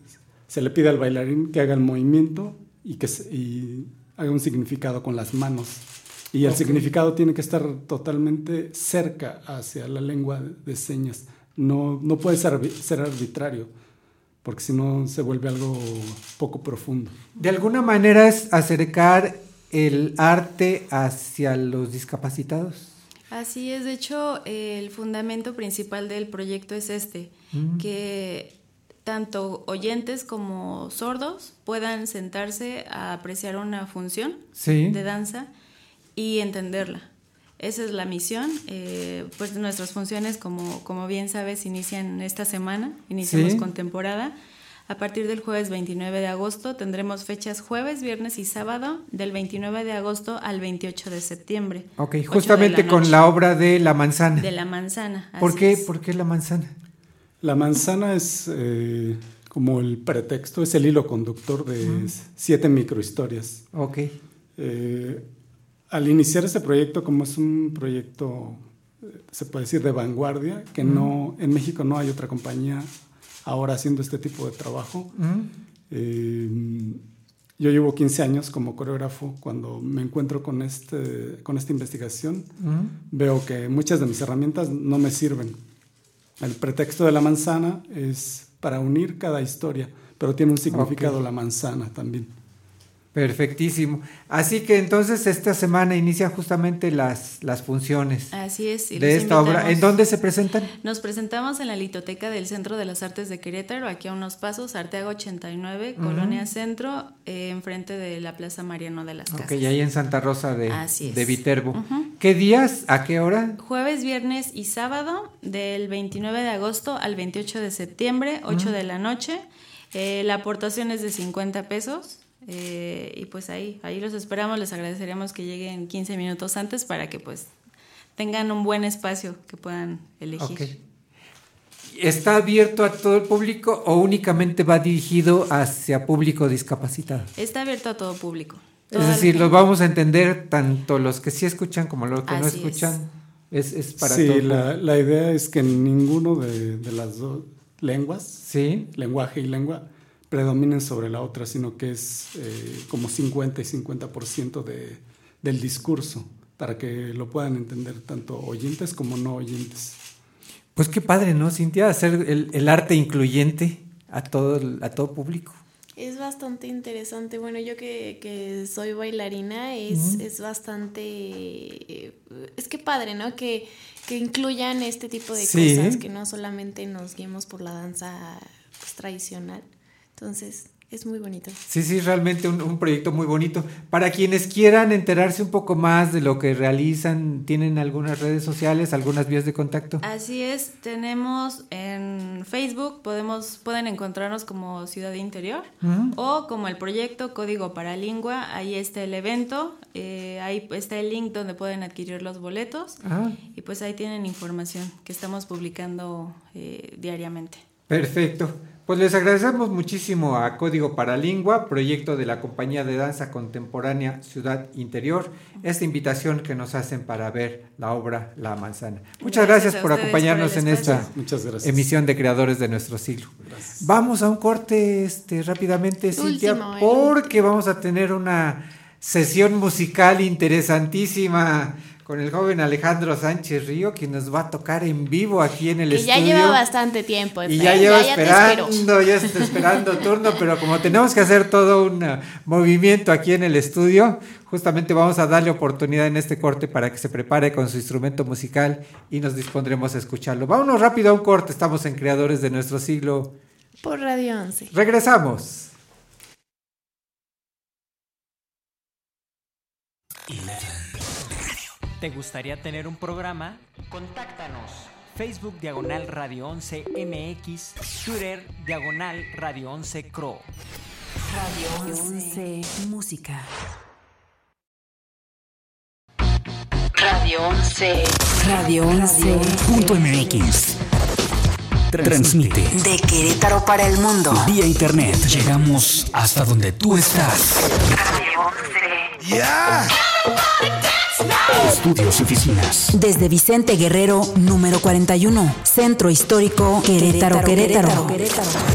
se le pide al bailarín que haga el movimiento y que se- y haga un significado con las manos. Y el significado tiene que estar totalmente cerca hacia la lengua de señas. No, no puede ser, ser arbitrario, porque si no se vuelve algo poco profundo. De alguna manera es acercar el arte hacia los discapacitados. Así es, de hecho, el fundamento principal del proyecto es este, Mm. que tanto oyentes como sordos puedan sentarse a apreciar una función Sí. de danza y entenderla. Esa es la misión. eh, pues nuestras funciones, como, como bien sabes, inician esta semana, iniciamos Sí. con temporada. A partir del jueves 29 de agosto tendremos fechas jueves, viernes y sábado, del 29 de agosto al 28 de septiembre. Ok, justamente con noche. la obra de La Manzana. De la manzana. ¿Por qué, es. ¿Por qué La Manzana? La manzana es eh, como el pretexto, es el hilo conductor de Mm. siete microhistorias. Ok. Eh, al iniciar este proyecto, como es un proyecto, eh, se puede decir, de vanguardia, que Mm. no, en México no hay otra compañía ahora haciendo este tipo de trabajo. Eh, yo llevo 15 años como coreógrafo. Cuando me encuentro con, este, con esta investigación, veo que muchas de mis herramientas no me sirven. El pretexto de la manzana es para unir cada historia, pero tiene un significado la manzana también. Perfectísimo. Así que entonces esta semana inician justamente las, las funciones Así es. y de esta obra. ¿En dónde se presentan? Nos presentamos en la litoteca del Centro de las Artes de Querétaro, aquí a unos pasos, Arteaga 89, Ujú. Colonia Centro, eh, enfrente de la Plaza Mariano de las Casas. Ok, ahí en Santa Rosa de, Así de Viterbo. ¿Qué días? ¿A qué hora? Jueves, viernes y sábado, del 29 de agosto al 28 de septiembre, 8 Ujú. de la noche. Eh, la aportación es de 50 pesos. Eh, y pues ahí, ahí los esperamos. Les agradeceríamos que lleguen 15 minutos antes para que pues tengan un buen espacio que puedan elegir. ¿Está abierto a todo el público o únicamente va dirigido hacia público discapacitado? Está abierto a todo público. Es decir, los vamos a entender tanto los que sí escuchan como los que no Así es. escuchan. Es, es para sí, todo. la, la idea es que ninguno de, de las dos lenguas, Sí. lenguaje y lengua, predominen sobre la otra, sino que es eh, como 50 y 50% de, del discurso, para que lo puedan entender tanto oyentes como no oyentes. Pues qué padre, ¿no, Cintia? Hacer el, el arte incluyente a todo, a todo público. Es bastante interesante. Bueno, yo que, que soy bailarina, es, es bastante... Es que padre, ¿no? Que, que incluyan este tipo de Sí. cosas, que no solamente nos guiemos por la danza pues, tradicional. Entonces, es muy bonito. Sí, sí, realmente un, un proyecto muy bonito. Para quienes quieran enterarse un poco más de lo que realizan, ¿tienen algunas redes sociales, algunas vías de contacto? Así es, tenemos en Facebook, podemos, pueden encontrarnos como Ciudad Interior Ujú. o como el proyecto Código Paralingua, ahí está el evento, eh, ahí está el link donde pueden adquirir los boletos Ah. y pues ahí tienen información que estamos publicando eh, diariamente. Perfecto. Pues les agradecemos muchísimo a Código Paralingua, proyecto de la Compañía de Danza Contemporánea Ciudad Interior, esta invitación que nos hacen para ver la obra La Manzana. Muchas gracias, por acompañarnos por en esta Muchas gracias. emisión de Creadores de Nuestro Siglo. Vamos a un corte este, rápidamente, Cintia, Último, porque vamos a tener una sesión musical interesantísima con el joven Alejandro Sánchez Río, quien nos va a tocar en vivo aquí en el Que ya estudio. lleva bastante tiempo. Y ya lleva esperando, ya está esperando turno, pero como tenemos que hacer todo un uh, movimiento aquí en el estudio, justamente vamos a darle oportunidad en este corte para que se prepare con su instrumento musical y nos dispondremos a escucharlo. Vámonos rápido a un corte, estamos en Creadores de nuestro siglo. Por Radio 11. Regresamos. ¿Te gustaría tener un programa? Contáctanos. Facebook Diagonal Radio 11 MX, Twitter Diagonal Radio 11 Cro. Radio 11 Música. Radio 11. Radio 11. Punto MX. Transmite. De Querétaro para el mundo. Vía internet. Llegamos hasta donde tú estás. ¡Ya! Estudios y oficinas. Desde Vicente Guerrero, número 41. Centro Histórico Querétaro, Querétaro.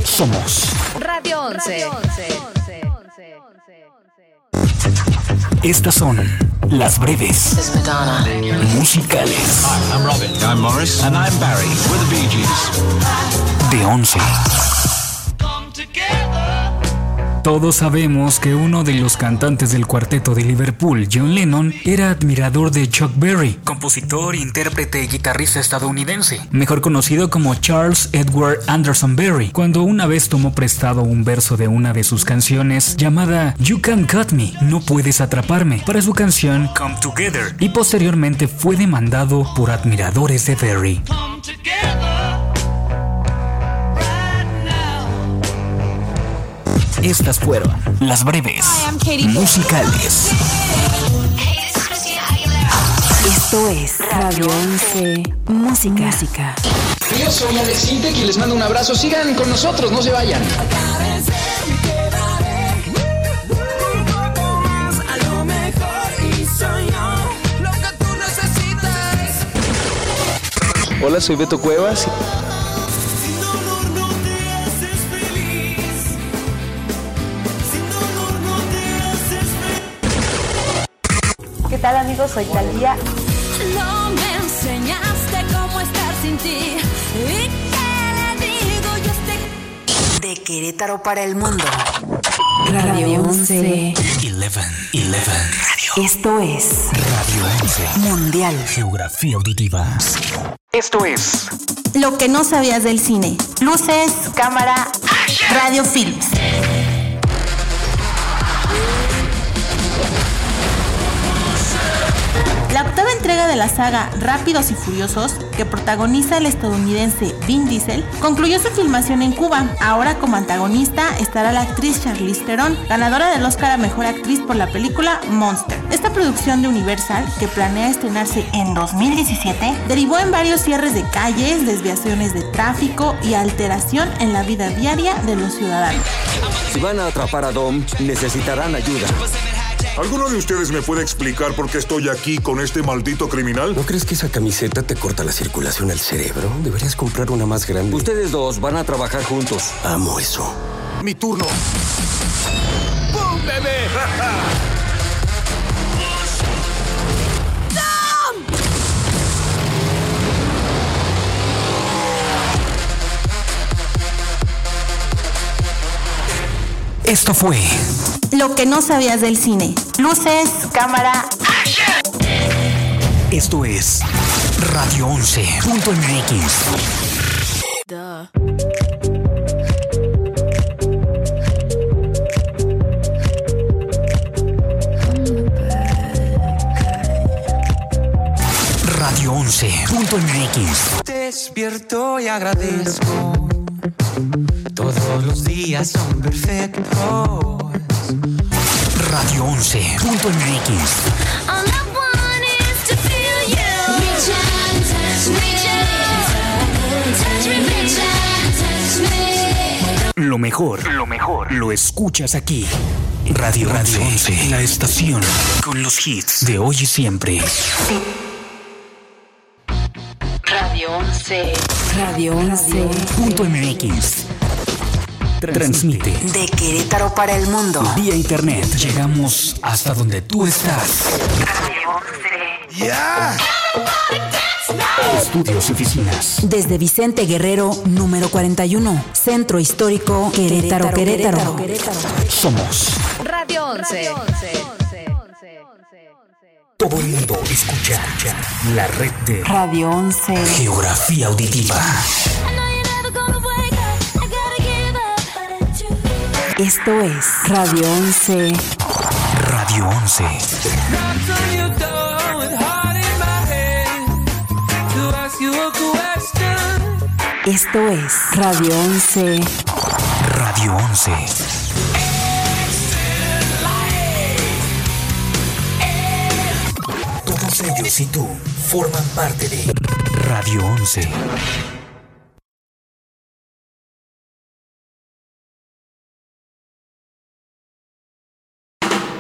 Somos Radio 11. Estas son las breves musicales Hi, I'm Robin. I'm Morris. And I'm Barry. We're the Bee Gees. de 11. Todos sabemos que uno de los cantantes del cuarteto de Liverpool, John Lennon, era admirador de Chuck Berry, compositor, intérprete y guitarrista estadounidense, mejor conocido como Charles Edward Anderson Berry, cuando una vez tomó prestado un verso de una de sus canciones llamada You Can't Cut Me, No Puedes Atraparme, para su canción Come Together, y posteriormente fue demandado por admiradores de Berry. Estas fueron las breves musicales. Esto es Radio 11 Música. Música. Yo soy Alex Intec y les mando un abrazo. Sigan con nosotros, no se vayan. Hola, soy Beto Cuevas. Tal amigos? Soy Talía. No me enseñaste cómo estar sin ti. ¿Y qué le digo yo a este De Querétaro para el mundo. Radio 11. 11. 11. Esto es Radio 11. Mundial. Geografía auditiva. Esto es Lo que no sabías del cine. Luces, cámara, radio films. La octava entrega de la saga Rápidos y Furiosos, que protagoniza el estadounidense Vin Diesel, concluyó su filmación en Cuba. Ahora como antagonista estará la actriz Charlize Theron, ganadora del Oscar a Mejor Actriz por la película Monster. Esta producción de Universal, que planea estrenarse en 2017, derivó en varios cierres de calles, desviaciones de tráfico y alteración en la vida diaria de los ciudadanos. Si van a atrapar a Dom, necesitarán ayuda. ¿Alguno de ustedes me puede explicar por qué estoy aquí con este maldito criminal? ¿No crees que esa camiseta te corta la circulación al cerebro? Deberías comprar una más grande. Ustedes dos van a trabajar juntos. Amo eso. Mi turno. ¡Bum, bebé! Esto fue Lo que no sabías del cine. Luces, cámara, Esto es Radio 11.mx. Radio 11.mx. Despierto y agradezco. Todos los días son perfectos. Radio 11.mx. All I want is to feel you. Reach out, touch me. Touch me, reach out, touch me. Lo mejor, lo mejor, lo escuchas aquí. Radio, Radio 11, la estación con los hits de hoy y siempre. Radio 11. Radio 11 Punto MX. Transmite de Querétaro para el mundo. vía internet. Llegamos hasta donde tú estás. ¡Ya! Estudios y oficinas. Desde Vicente Guerrero, número 41, Centro Histórico Querétaro, Querétaro. Somos Radio 11. todo el mundo escucha la red de Radio 11. Geografía Auditiva. Esto es Radio 11. Radio 11. Knocked on your door with heart in my head to ask you a question. Esto es Radio 11. Radio 11. Todos ellos y tú forman parte de Radio 11.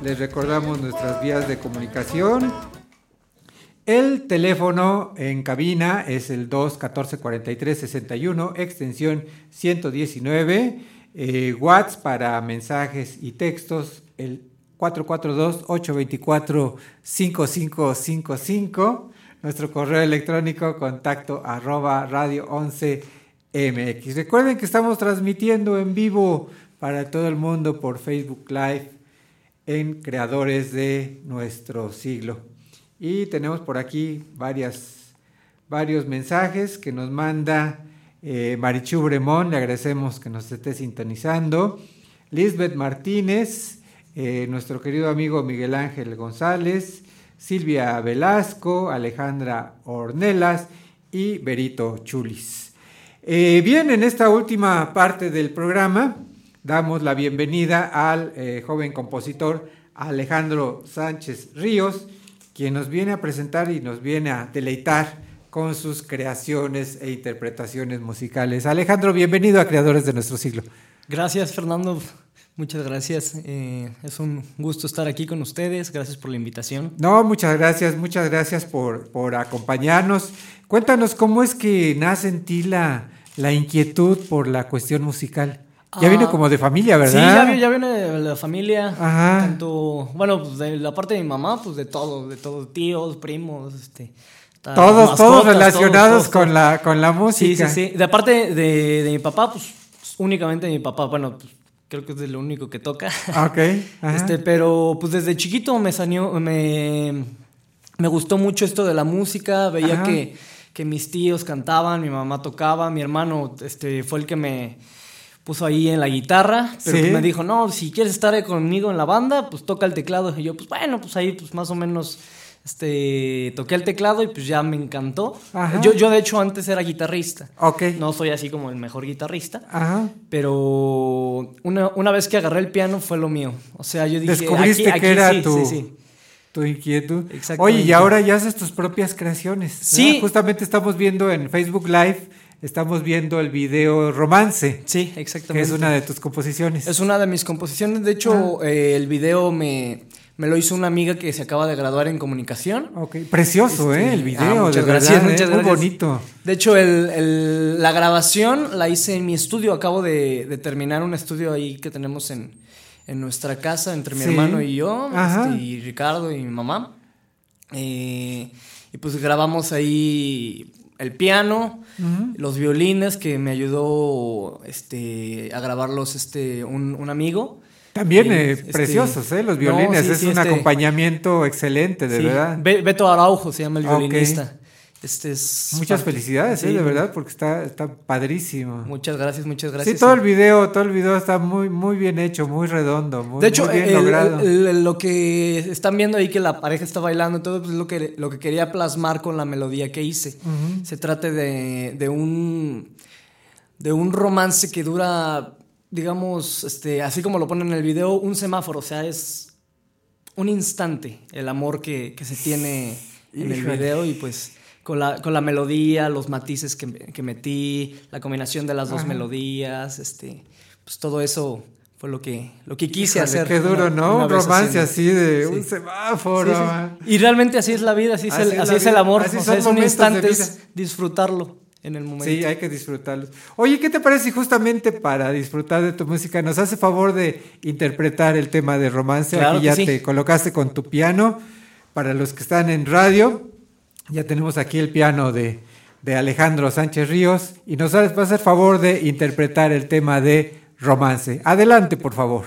Les recordamos nuestras vías de comunicación. El teléfono en cabina es el 214-4361, extensión 119. Eh, WhatsApp para mensajes y textos, el 442-824-5555. Nuestro correo electrónico, contacto arroba radio 11 MX. Recuerden que estamos transmitiendo en vivo para todo el mundo por Facebook Live en Creadores de nuestro siglo. Y tenemos por aquí varios mensajes que nos manda eh, Marichu Bremón, le agradecemos que nos esté sintonizando. Lisbeth Martínez, eh, nuestro querido amigo Miguel Ángel González, Silvia Velasco, Alejandra Ornelas y Berito Chulis. Eh, bien, en esta última parte del programa damos la bienvenida al eh, joven compositor Alejandro Sánchez Ríos, quien nos viene a presentar y nos viene a deleitar con sus creaciones e interpretaciones musicales. Alejandro, bienvenido a Creadores de nuestro siglo. Gracias, Fernando. Muchas gracias. Eh, es un gusto estar aquí con ustedes. Gracias por la invitación. No, muchas gracias, muchas gracias por, por acompañarnos. Cuéntanos cómo es que nace en ti la, la inquietud por la cuestión musical. Ya Ah, viene como de familia, Sí, ¿verdad? ya, vi- ya viene de la familia. Ajá. Tanto, bueno, pues de la parte de mi mamá, pues de todo, de todo, tíos, primos, este. Todos, todos relacionados todos, con todos. la, con la música. Sí, sí, sí. De parte de, de mi papá, pues únicamente de mi papá, bueno, pues creo que es de lo único que toca. Ok, ajá. Este, pero pues desde chiquito me salió, me, me gustó mucho esto de la música, veía Ajá. que, que mis tíos cantaban, mi mamá tocaba, mi hermano este, fue el que me puso ahí en la guitarra, pero Sí. me dijo, no, si quieres estar conmigo en la banda, pues toca el teclado. Y yo, pues bueno, pues ahí pues más o menos este, toqué el teclado y pues ya me encantó. Ajá. Yo, yo de hecho antes era guitarrista. Ok. No soy así como el mejor guitarrista. Ajá. Pero una, una vez que agarré el piano fue lo mío. O sea, yo dije. Descubriste aquí- aquí que era sí, tu, sí, sí. tu inquietud. Oye, y ahora ya haces tus propias creaciones. ¿verdad? Sí. Justamente estamos viendo en Facebook Live, estamos viendo el video Romance. Sí, Que exactamente. es una de tus composiciones. Es una de mis composiciones. De hecho, eh, el video me, me lo hizo una amiga que se acaba de graduar en comunicación. Ok, Precioso, Este, ¿eh? El ah, video, muchas de gracias, verdad, ¿eh? muchas Muy gracias. bonito. De hecho, el- el- la grabación la hice en mi estudio. Acabo de, de terminar un estudio ahí que tenemos en, en nuestra casa entre mi Sí. hermano y yo, este, y Ricardo y mi mamá. Eh, y pues grabamos ahí el piano, los violines que me ayudó este, a grabarlos este, un, un amigo. También eh, este, preciosos, ¿eh? Los no, violines, sí, es sí, un este- acompañamiento excelente, de Sí, verdad. Be- Beto Araujo se llama el Ok. violinista. Este es Muchas parte- felicidades, ¿eh? De verdad, porque está, está padrísimo. Muchas gracias, muchas gracias. sí, todo el video, todo el video está muy, muy bien hecho, muy redondo, muy, de hecho, muy bien el- logrado. el- el- lo que están viendo ahí que la pareja está bailando, todo pues, es lo que, lo que quería plasmar con la melodía que hice. Se trata de, de un de un romance que dura, digamos, este, así como lo ponen en el video, un semáforo, o sea, es un instante el amor que, que se tiene en el video y pues con la, con la melodía, los matices que, que metí, la combinación de las dos Ajá. melodías, este, pues todo eso fue lo que, lo que quise Híjole, hacer. Qué duro, una- ¿no? una Un romance haciendo. así de Sí. un semáforo. Sí, sí. Y realmente así es la vida, así es, Así el, es la así es el amor. así o son sea, es un instante, es disfrutarlo en el momento. Sí, hay que disfrutarlos. Oye, ¿qué te parece si justamente para disfrutar de tu música nos hace favor de interpretar el tema de romance? Claro aquí ya te colocaste con tu piano. Para los que están en radio, ya tenemos aquí el piano de, Alejandro Sánchez Ríos y nos va a hacer favor de interpretar el tema de romance. Adelante, por favor.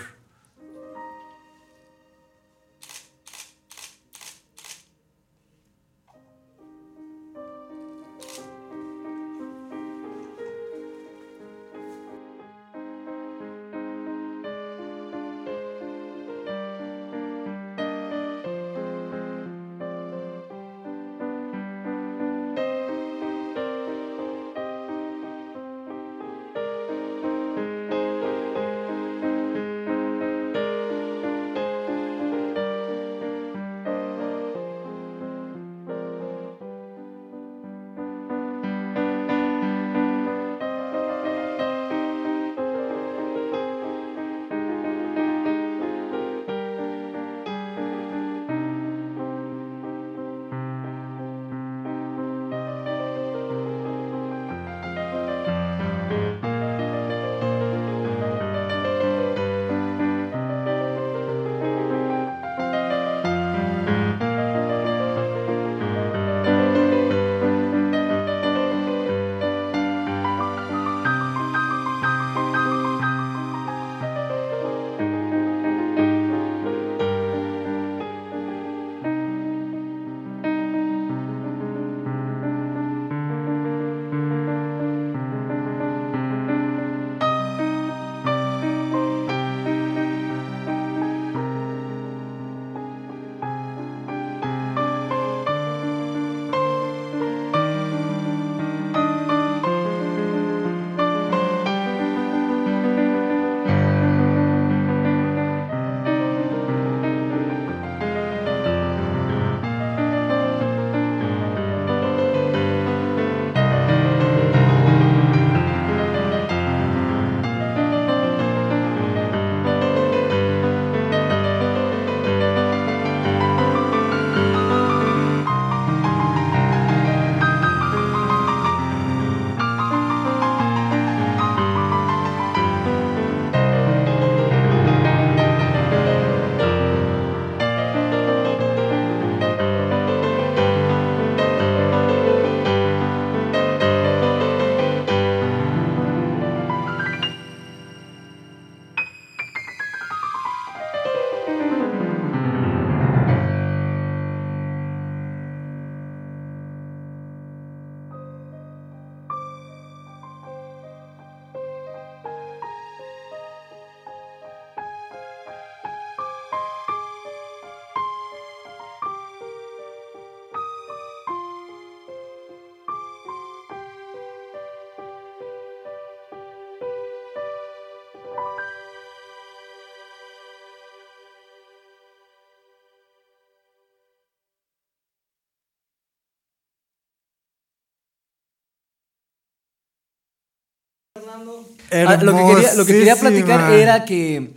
Ah, lo, que quería, lo que quería platicar era que,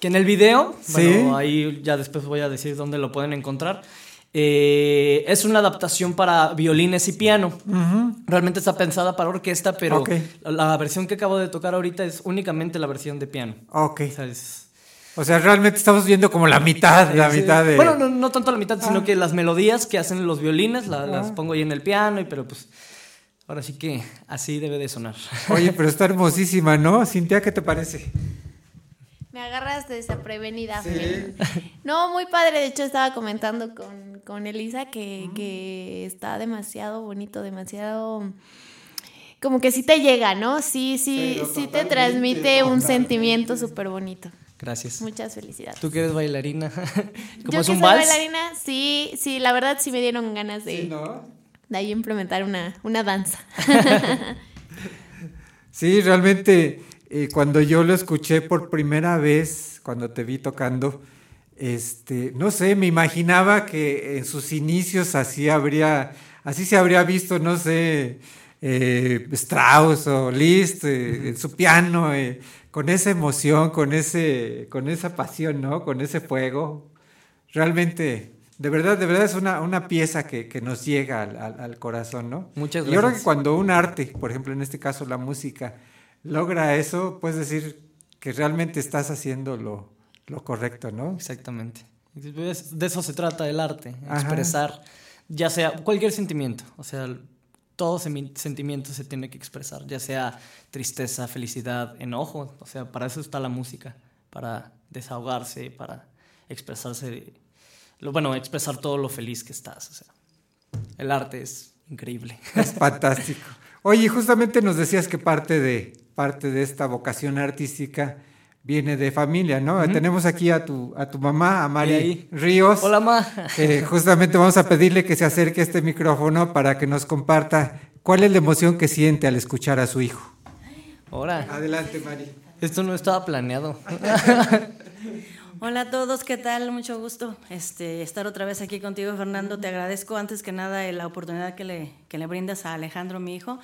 que en el video, Sí. bueno, ahí ya después voy a decir dónde lo pueden encontrar, eh, es una adaptación para violines y piano. Ujú. Realmente está pensada para orquesta, pero Ok. la, la versión que acabo de tocar ahorita es únicamente la versión de piano. Ok. O sea, es- O sea, realmente estamos viendo como la mitad, la Sí. mitad de... Bueno, no, no tanto la mitad, Ah. sino que las melodías que hacen los violines la- las Ah. pongo ahí en el piano, y pero pues ahora sí que así debe de sonar. Oye, pero está hermosísima, ¿no? Cintia, ¿qué te parece? Me agarras desaprevenida. Fer. No, muy padre. De hecho, estaba comentando con, con Elisa que, que está demasiado bonito, demasiado... Como que sí te llega, ¿no? Sí, sí, Pero sí te transmite un sentimiento súper bonito. Gracias. Muchas felicidades. Tú que eres bailarina. ¿Cómo Yo es que un soy vals? bailarina, sí, sí, la verdad sí me dieron ganas de, de ahí implementar una, una danza. Sí, realmente eh, cuando yo lo escuché por primera vez, cuando te vi tocando, este, no sé, me imaginaba que en sus inicios así habría, así se habría visto, no sé, eh, Strauss o Liszt eh, en su piano, eh, con esa emoción, con ese, con esa pasión, ¿no? Con ese fuego. Realmente, de verdad, de verdad es una, una pieza que, que nos llega al, al- al corazón, ¿no? Muchas Yo creo gracias. que cuando un arte, por ejemplo, en este caso la música, logra eso, puedes decir que realmente estás haciendo lo, lo correcto, ¿no? Exactamente. De eso se trata el arte, Ajá. expresar, ya sea cualquier sentimiento, o sea, todo sentimiento se tiene que expresar, ya sea tristeza, felicidad, enojo, o sea, para eso está la música, para desahogarse, para expresarse, lo, bueno, expresar todo lo feliz que estás, o sea, el arte es increíble. Es fantástico. Oye, justamente nos decías que parte de, parte de esta vocación artística viene de familia, ¿no? Tenemos aquí a tu, a tu mamá, a Mari. Ríos. Hola, ma. Eh, justamente vamos a pedirle que se acerque a este micrófono para que nos comparta cuál es la emoción que siente al escuchar a su hijo. Ahora. Adelante, Mari. Esto no estaba planeado. Hola a todos, ¿qué tal? Mucho gusto este, estar otra vez aquí contigo, Fernando. Te agradezco antes que nada la oportunidad que le, que le brindas a Alejandro, mi hijo.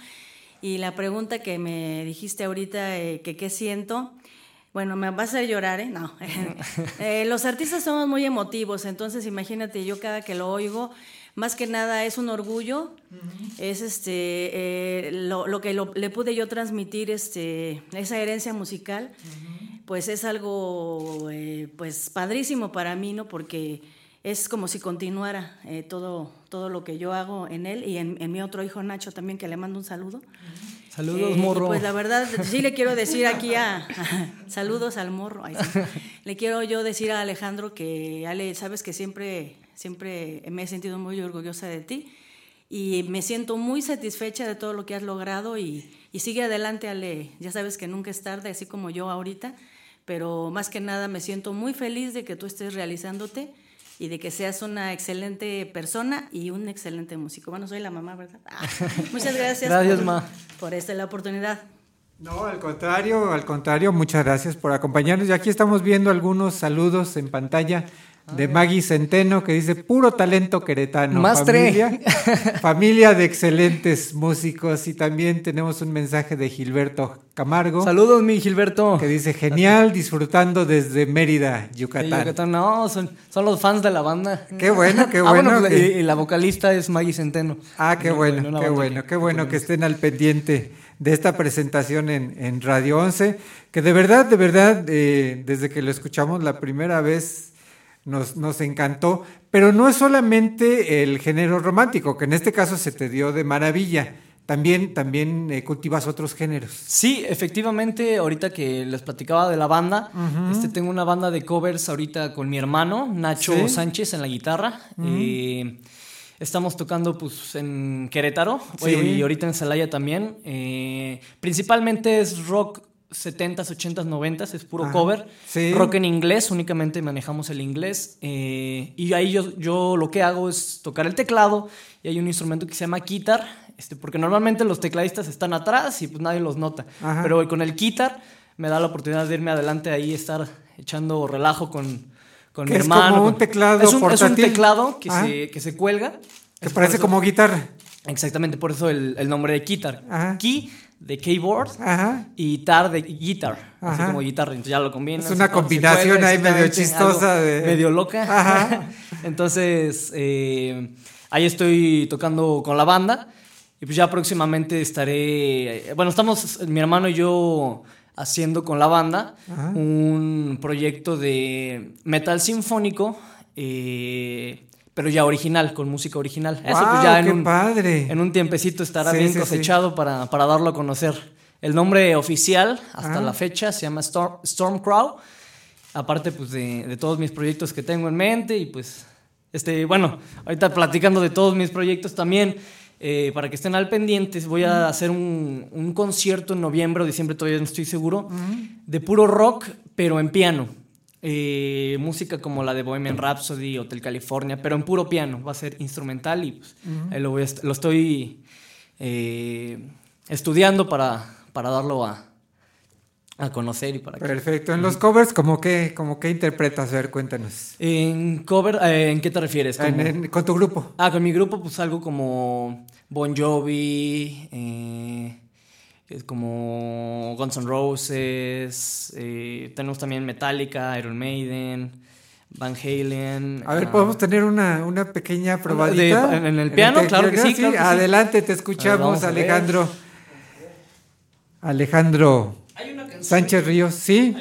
Y la pregunta que me dijiste ahorita, eh, que qué siento, bueno, me va a hacer llorar, ¿eh? No. Eh, los artistas somos muy emotivos, entonces imagínate, yo cada que lo oigo, más que nada es un orgullo, es este, eh, lo, lo que lo- le pude yo transmitir, este, esa herencia musical pues es algo eh, pues padrísimo para mí, ¿no? Porque es como si continuara eh, todo, todo lo que yo hago en él y en, en mi otro hijo Nacho también, que le mando un saludo. Saludos, Eh, morro. Pues la verdad, sí le quiero decir aquí a, saludos al morro. ay, sí. Le quiero yo decir a Alejandro que, Ale, sabes que siempre, siempre me he sentido muy orgullosa de ti y me siento muy satisfecha de todo lo que has logrado y, y sigue adelante, Ale. Ya sabes que nunca es tarde, así como yo ahorita, pero más que nada me siento muy feliz de que tú estés realizándote y de que seas una excelente persona y un excelente músico. Bueno, soy la mamá, ¿verdad? Ah, muchas gracias. Gracias, por, ma. por esta la oportunidad. No, al contrario, al contrario, muchas gracias por acompañarnos. Y aquí estamos viendo algunos saludos en pantalla de Maggie Centeno que dice puro talento queretano. Mastre. Familia, familia de excelentes músicos. Y también tenemos un mensaje de Gilberto Camargo. Saludos, mi Gilberto. Que dice genial, disfrutando desde Mérida, Yucatán. Yucatán, No, son, son los fans de la banda. Qué bueno, qué Ah, bueno pues, que- y, y la vocalista es Maggie Centeno. Ah, qué bueno, qué bueno, que- qué bueno que estén al pendiente de esta presentación en, en Radio 11, que de verdad, de verdad, eh, desde que lo escuchamos la primera vez nos, nos encantó, pero no es solamente el género romántico, que en este caso se te dio de maravilla, también, también eh, cultivas otros géneros. Sí, efectivamente, ahorita que les platicaba de la banda, este, tengo una banda de covers ahorita con mi hermano, Nacho Sí. Sánchez, en la guitarra. Eh, estamos tocando pues, en Querétaro Sí. y ahorita en Celaya también. Eh, principalmente es rock 70s, 80s, 90s, es puro Ajá. cover. Sí. Rock en inglés, únicamente manejamos el inglés. eh, y ahí yo, yo lo que hago es tocar el teclado y hay un instrumento que se llama guitar, este, porque normalmente los tecladistas están atrás y pues nadie los nota. Ajá. Pero con el guitar me da la oportunidad de irme adelante ahí, estar echando relajo con, con mi es hermano. como un teclado es un, es un teclado que, Ajá. se, que se cuelga. Que Es parece como guitarra. Exactamente, por eso el, el nombre de guitar. Ajá. De keyboard Ajá. y tar de guitar, así como guitarra, entonces ya lo combinas. Es una se combinación puede, ahí medio chistosa de- Medio loca. Ajá. entonces, eh, ahí estoy tocando con la banda y pues ya próximamente estaré, bueno, estamos mi hermano y yo haciendo con la banda Ajá. un proyecto de metal sinfónico, eh, pero ya original, con música original. Eso ¡Guau, pues ya en un, padre! en un tiempecito estará Sí, bien sí, sí. cosechado Para, para darlo a conocer. El nombre oficial hasta Ah. la fecha se llama Storm, Storm Crow. Aparte pues de, de todos mis proyectos que tengo en mente y pues, este, bueno, ahorita platicando de todos mis proyectos también, eh, para que estén al pendientes, voy a hacer un, un concierto en noviembre o diciembre, todavía no estoy seguro, de puro rock, pero en piano. Eh, música como la de Bohemian Rhapsody, Hotel California, pero en puro piano, va a ser instrumental y pues, lo, est- estoy eh, estudiando para, para darlo a, a conocer y para que- Perfecto. En los covers, ¿cómo que, como que interpretas? A ver, cuéntanos. En cover, eh, ¿en qué te refieres? En- en- con tu grupo. Ah, con mi grupo, pues algo como Bon Jovi, eh, es como Guns N' Roses, eh, tenemos también Metallica, Iron Maiden, Van Halen. A ver, ah, ¿podemos tener una, una pequeña probadita? de- en- en el piano? Claro que sí, claro que sí. Adelante, te ver, escuchamos. Alejandro. Alejandro Sánchez Ríos, ¿sí?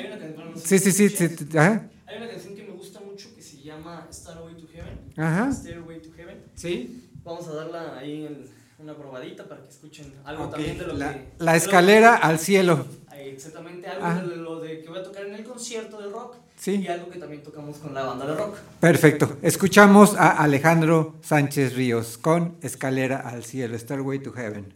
Sí, sí, sí. sí, sí, ajá. Hay una canción que me gusta mucho que se llama Starway to Heaven. Ajá. Stairway to Heaven. Sí. Vamos a darla ahí en una probadita para que escuchen algo también de lo la- que. la escalera que- al cielo. Ahí, exactamente, algo Ah. de lo de que voy a tocar en el concierto de rock. Sí. Y algo que también tocamos con la banda de rock. Perfecto. Escuchamos a Alejandro Sánchez Ríos con Escalera al cielo, Starway to Heaven.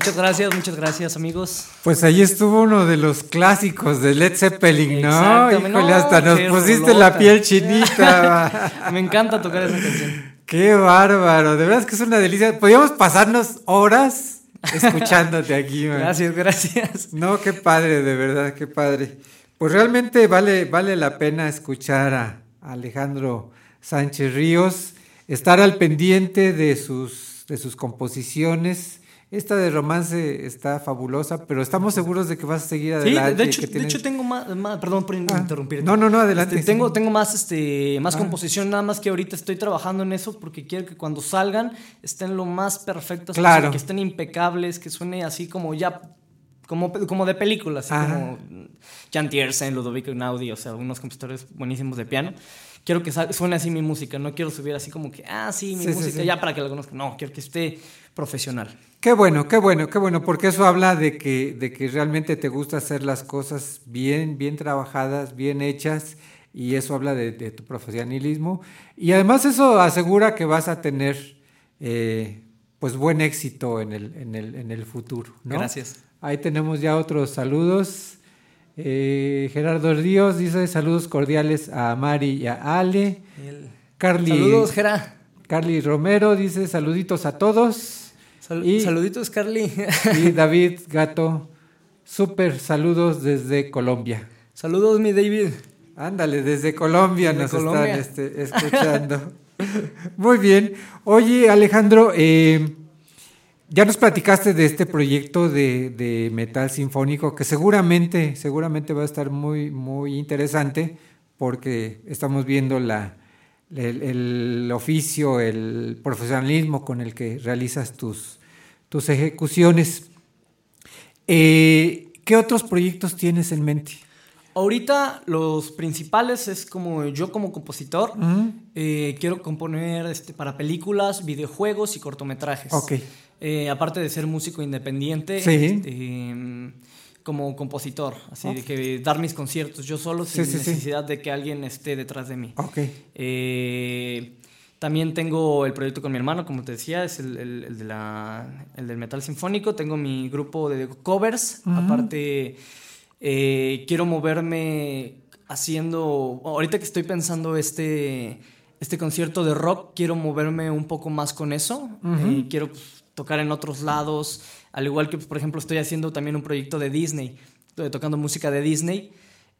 Muchas gracias, muchas gracias, amigos. Pues ahí estuvo uno de los clásicos de Led Zeppelin, ¿no? Híjole, No, hasta nos pusiste rolota. la piel chinita. Me encanta tocar esa canción. Qué bárbaro, de verdad es que es una delicia. Podríamos pasarnos horas escuchándote aquí, man. Gracias, gracias. No, qué padre, de verdad, qué padre. Pues realmente vale, vale la pena escuchar a Alejandro Sánchez Ríos, estar al pendiente de sus, de sus composiciones. Esta de romance está fabulosa, pero estamos seguros de que vas a seguir Sí, adelante. de y hecho, de hecho tengo más, más- perdón por interrumpir. no, no, no, adelante, Este, tengo, sí. tengo más, este, más Ah. composición, nada más que ahorita estoy trabajando en eso porque quiero que cuando salgan estén lo más perfectas Claro. posible, que estén impecables, que suene así como ya, como, como de película, así Ajá. como Jan Tiersen, Ludovico Einaudi, o sea, unos compositores buenísimos de piano. Quiero que suene así mi música, no quiero subir así como que, ah, sí, mi Sí, sí, música, sí. ya para que la conozcan. No, quiero que esté profesional. Qué bueno, qué bueno, qué bueno, porque eso habla de que, de que realmente te gusta hacer las cosas bien, bien trabajadas, bien hechas, y eso habla de, de tu profesionalismo. Y además eso asegura que vas a tener eh, pues buen éxito en el, en el, en el futuro. ¿no? Gracias. Ahí tenemos ya otros saludos. Eh, Gerardo Ríos dice saludos cordiales a Mari y a Ale. El- Carly, Saludos, Gera. Carly Romero dice saluditos a todos. Sal- Y- Saluditos, Carly. y David Gato, súper saludos desde Colombia. Saludos, mi David. Ándale, desde Colombia Desde nos Colombia. están este, escuchando. Muy bien. Oye, Alejandro, eh, ya nos platicaste de este proyecto de, de metal sinfónico que seguramente, seguramente va a estar muy, muy interesante porque estamos viendo la, el, el oficio, el profesionalismo con el que realizas tus, tus ejecuciones. Eh, ¿Qué otros proyectos tienes en mente? Ahorita los principales es como yo como compositor eh, quiero componer este, para películas, videojuegos y cortometrajes. Ok. Eh, aparte de ser músico independiente, Sí. este, como compositor, así de que dar mis conciertos yo solo sin sí, sí. necesidad de que alguien esté detrás de mí. Eh, también tengo el proyecto con mi hermano, como te decía, es el, el- el de la, el del metal sinfónico. Tengo mi grupo de covers. Aparte, eh, quiero moverme haciendo. Ahorita que estoy pensando este, este concierto de rock, quiero moverme un poco más con eso. Eh, quiero pues, tocar en otros lados. Al igual que, por ejemplo, estoy haciendo también un proyecto de Disney, estoy tocando música de Disney.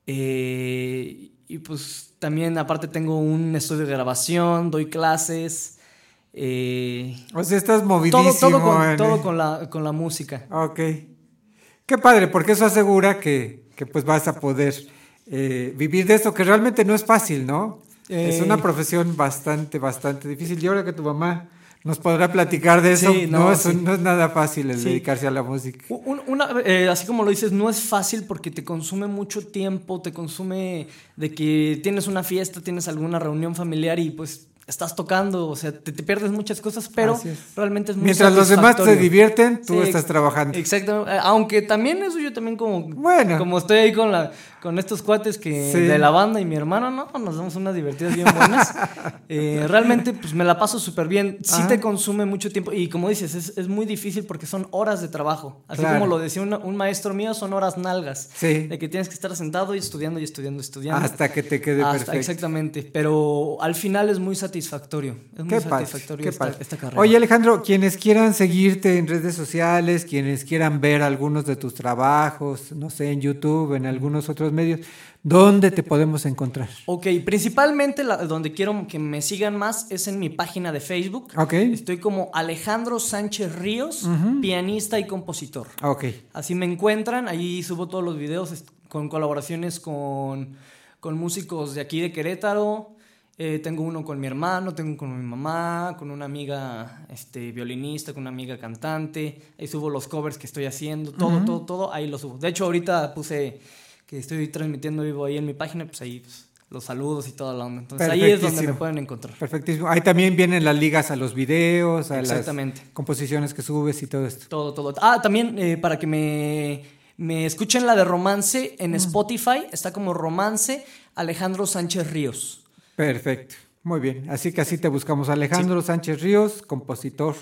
Eh, y pues también aparte tengo un estudio de grabación, doy clases. eh, O sea, estás movidísimo. todo, con, todo con, la, con la música. Ok. Qué padre, porque eso asegura que, que, pues vas a poder eh, vivir de esto, que realmente no es fácil, ¿no? Es una profesión bastante, bastante difícil. Y ahora que tu mamá nos podrá platicar de eso, Sí, no, no, sí. no es nada fácil el Sí. dedicarse a la música. Un- una- eh, así como lo dices, no es fácil porque te consume mucho tiempo, te consume de que tienes una fiesta, tienes alguna reunión familiar y pues estás tocando, o sea, te, te pierdes muchas cosas, pero es. realmente es muy Mientras los demás te satisfactorio. divierten, tú estás trabajando. Exacto, eh, aunque también eso yo también como, Bueno. como estoy ahí con, la, con estos cuates que Sí. de la banda y mi hermano, no, nos damos unas divertidas bien buenas. Eh, realmente pues me la paso súper bien, sí Ajá. te consume mucho tiempo y como dices, es, es muy difícil porque son horas de trabajo, así Claro. como lo decía una- un maestro mío, son horas nalgas, Sí. de que tienes que estar sentado y estudiando y estudiando estudiando. Hasta que te quede Hasta- perfecto. Exactamente, pero al final es muy satisfactorio, es muy Qué satisfactorio qué esta, esta carrera. Oye Alejandro, quienes quieran seguirte en redes sociales, quienes quieran ver algunos de tus trabajos, no sé, en YouTube, en algunos otros medios, ¿dónde te podemos encontrar? Ok, principalmente la- donde quiero que me sigan más es en mi página de Facebook. Ok. Estoy como Alejandro Sánchez Ríos, pianista y compositor. Ok. Así me encuentran, ahí subo todos los videos con colaboraciones con, con músicos de aquí de Querétaro. Eh, tengo uno con mi hermano, tengo uno con mi mamá, con una amiga este, violinista, con una amiga cantante. Ahí subo los covers que estoy haciendo, todo, todo, todo, ahí lo subo. De hecho, ahorita puse que estoy transmitiendo vivo ahí en mi página, pues ahí pues, los saludos y toda la onda. Entonces ahí es donde me pueden encontrar. Perfectísimo. Ahí también vienen las ligas a los videos, a las composiciones que subes y todo esto. Todo, todo. Ah, también eh, para que me, me escuchen la de Romance en Spotify, está como Romance Alejandro Sánchez Ríos. Perfecto. Muy bien. Así que así te buscamos. Alejandro Sánchez Ríos, compositor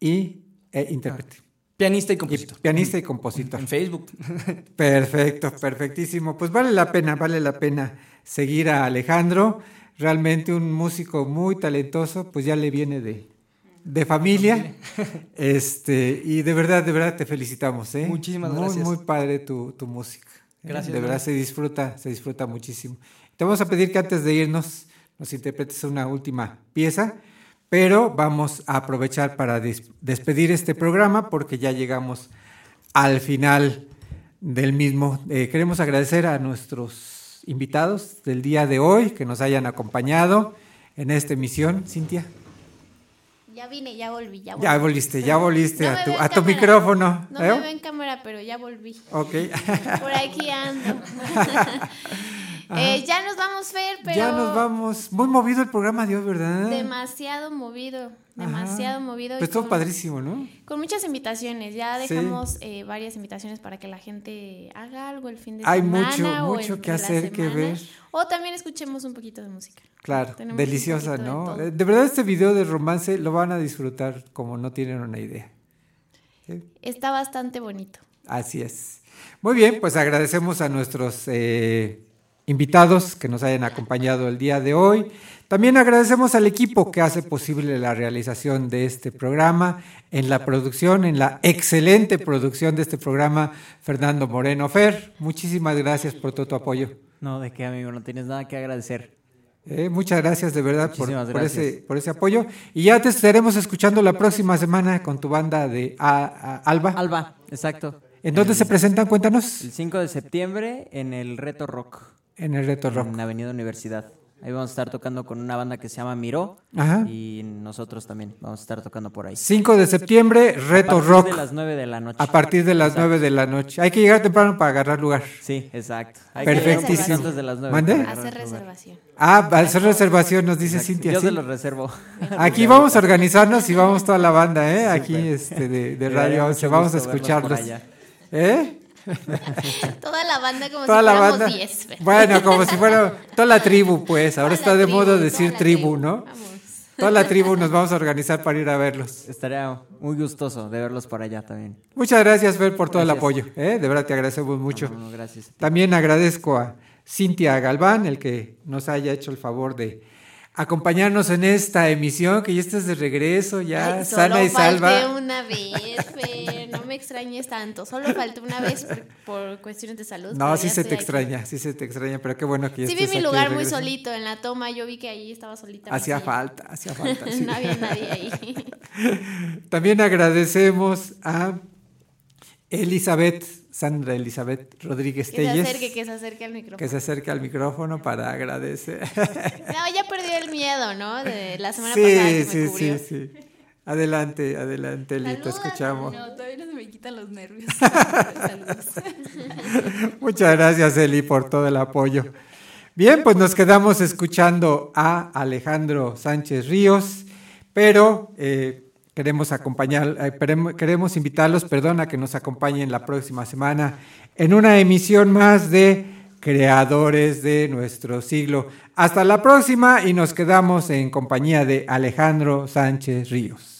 y e intérprete. Pianista y compositor. pianista y compositor. En Facebook. Perfecto, perfectísimo. Pues vale la pena, vale la pena seguir a Alejandro. Realmente un músico muy talentoso, pues ya le viene de, de familia. Este, y de verdad, de verdad te felicitamos, ¿eh? Muchísimas muy, gracias. Muy padre tu, tu música. ¿eh? Gracias, De verdad gracias. se disfruta, se disfruta muchísimo. Te vamos a pedir que antes de irnos nos interpretes una última pieza, pero vamos a aprovechar para des- despedir este programa porque ya llegamos al final del mismo. Eh, queremos agradecer a nuestros invitados del día de hoy que nos hayan acompañado en esta emisión. Cintia, Ya vine, ya volví, ya volví. ya volviste, ya volviste No a tu, a tu micrófono. No ¿eh? me veo en cámara, pero ya volví. Ok. Por aquí ando. Eh, ya nos vamos, Fer, pero Ya nos vamos. Muy movido el programa de hoy, ¿verdad? demasiado movido, demasiado movido. y Pues todo con- padrísimo, ¿no? Con muchas invitaciones, ya Sí. dejamos eh, varias invitaciones para que la gente haga algo el fin de Hay semana. mucho, o mucho entre que hacer, que ver. O también escuchemos un poquito de música. Claro, Tenemos deliciosa, de ¿no? Eh, De verdad este video de romance lo van a disfrutar como no tienen una idea. Está bastante bonito. Así es. Muy bien, pues agradecemos a nuestros eh, invitados que nos hayan acompañado el día de hoy. También agradecemos al equipo que hace posible la realización de este programa, en la producción, en la excelente producción de este programa, Fernando Moreno Fer. Muchísimas gracias por todo tu apoyo. No, de qué, amigo, no tienes nada que agradecer. Eh, muchas gracias de verdad por, ese, por ese apoyo. Y ya te estaremos escuchando la próxima semana con tu banda de A- A- Alba. Alba, exacto. ¿En dónde se presentan? Cuéntanos. El 5 de septiembre en el Reto Rock. En el Reto Rock. En Avenida Universidad. Ahí vamos a estar tocando con una banda que se llama Miró. Ajá. Y nosotros también vamos a estar tocando por ahí. 5 de septiembre, Reto a partir Rock. de las 9 de la noche. A partir de las Exacto. 9 de la noche. Hay que llegar temprano para agarrar lugar. Sí, exacto. Hay que Perfectísimo. antes de las 9 ¿Mande? Hacer reservación. Ah, hacer reservación nos dice Exacto. Cintia. Yo ¿sí? se los reservo. Aquí vamos a organizarnos y vamos toda la banda, ¿eh? Aquí este, de, de Radio mucho 11. Vamos a escucharlos. allá. ¿Eh? Toda la banda como Toda si la fuéramos banda. 10. Fer. Bueno, como si fuera toda la tribu, pues. Ahora Toda está de tribu, moda decir tribu, tribu. ¿no? Vamos. Toda la tribu nos vamos a organizar para ir a verlos. Estaría muy gustoso de verlos por allá también. Muchas gracias, Fer, por todo el apoyo. ¿eh? De verdad te agradecemos mucho. No, no, gracias. También agradezco a Cintia Galván, el que nos haya hecho el favor de acompañarnos en esta emisión, que ya estás de regreso, ya Ay, sana solo y salva. falté una vez, Fer, no me extrañes tanto. Solo falté una vez por, por cuestiones de salud. No, sí se te aquí. extraña, sí se te extraña, pero qué bueno que ya Sí vi estés mi aquí de lugar muy solito en la toma. Yo vi que ahí estaba solita. Hacía vacía. falta, hacía falta. sí. no había nadie ahí. También agradecemos a Elizabeth, Sandra Elizabeth Rodríguez Que se acerque, que se acerque al micrófono. que se acerque al micrófono para agradecer. No, ya perdí el miedo, ¿no? De la semana sí, pasada que me sí, cubrió. sí, sí. Adelante, adelante, Eli, te escuchamos. No, todavía no se me quitan los nervios. Muchas gracias, Eli, por todo el apoyo. Bien, pues nos quedamos escuchando a Alejandro Sánchez Ríos, pero eh, queremos acompañar, eh, queremos- invitarlos, perdón, a que nos acompañen la próxima semana en una emisión más de Creadores de nuestro siglo. Hasta la próxima y nos quedamos en compañía de Alejandro Sánchez Ríos.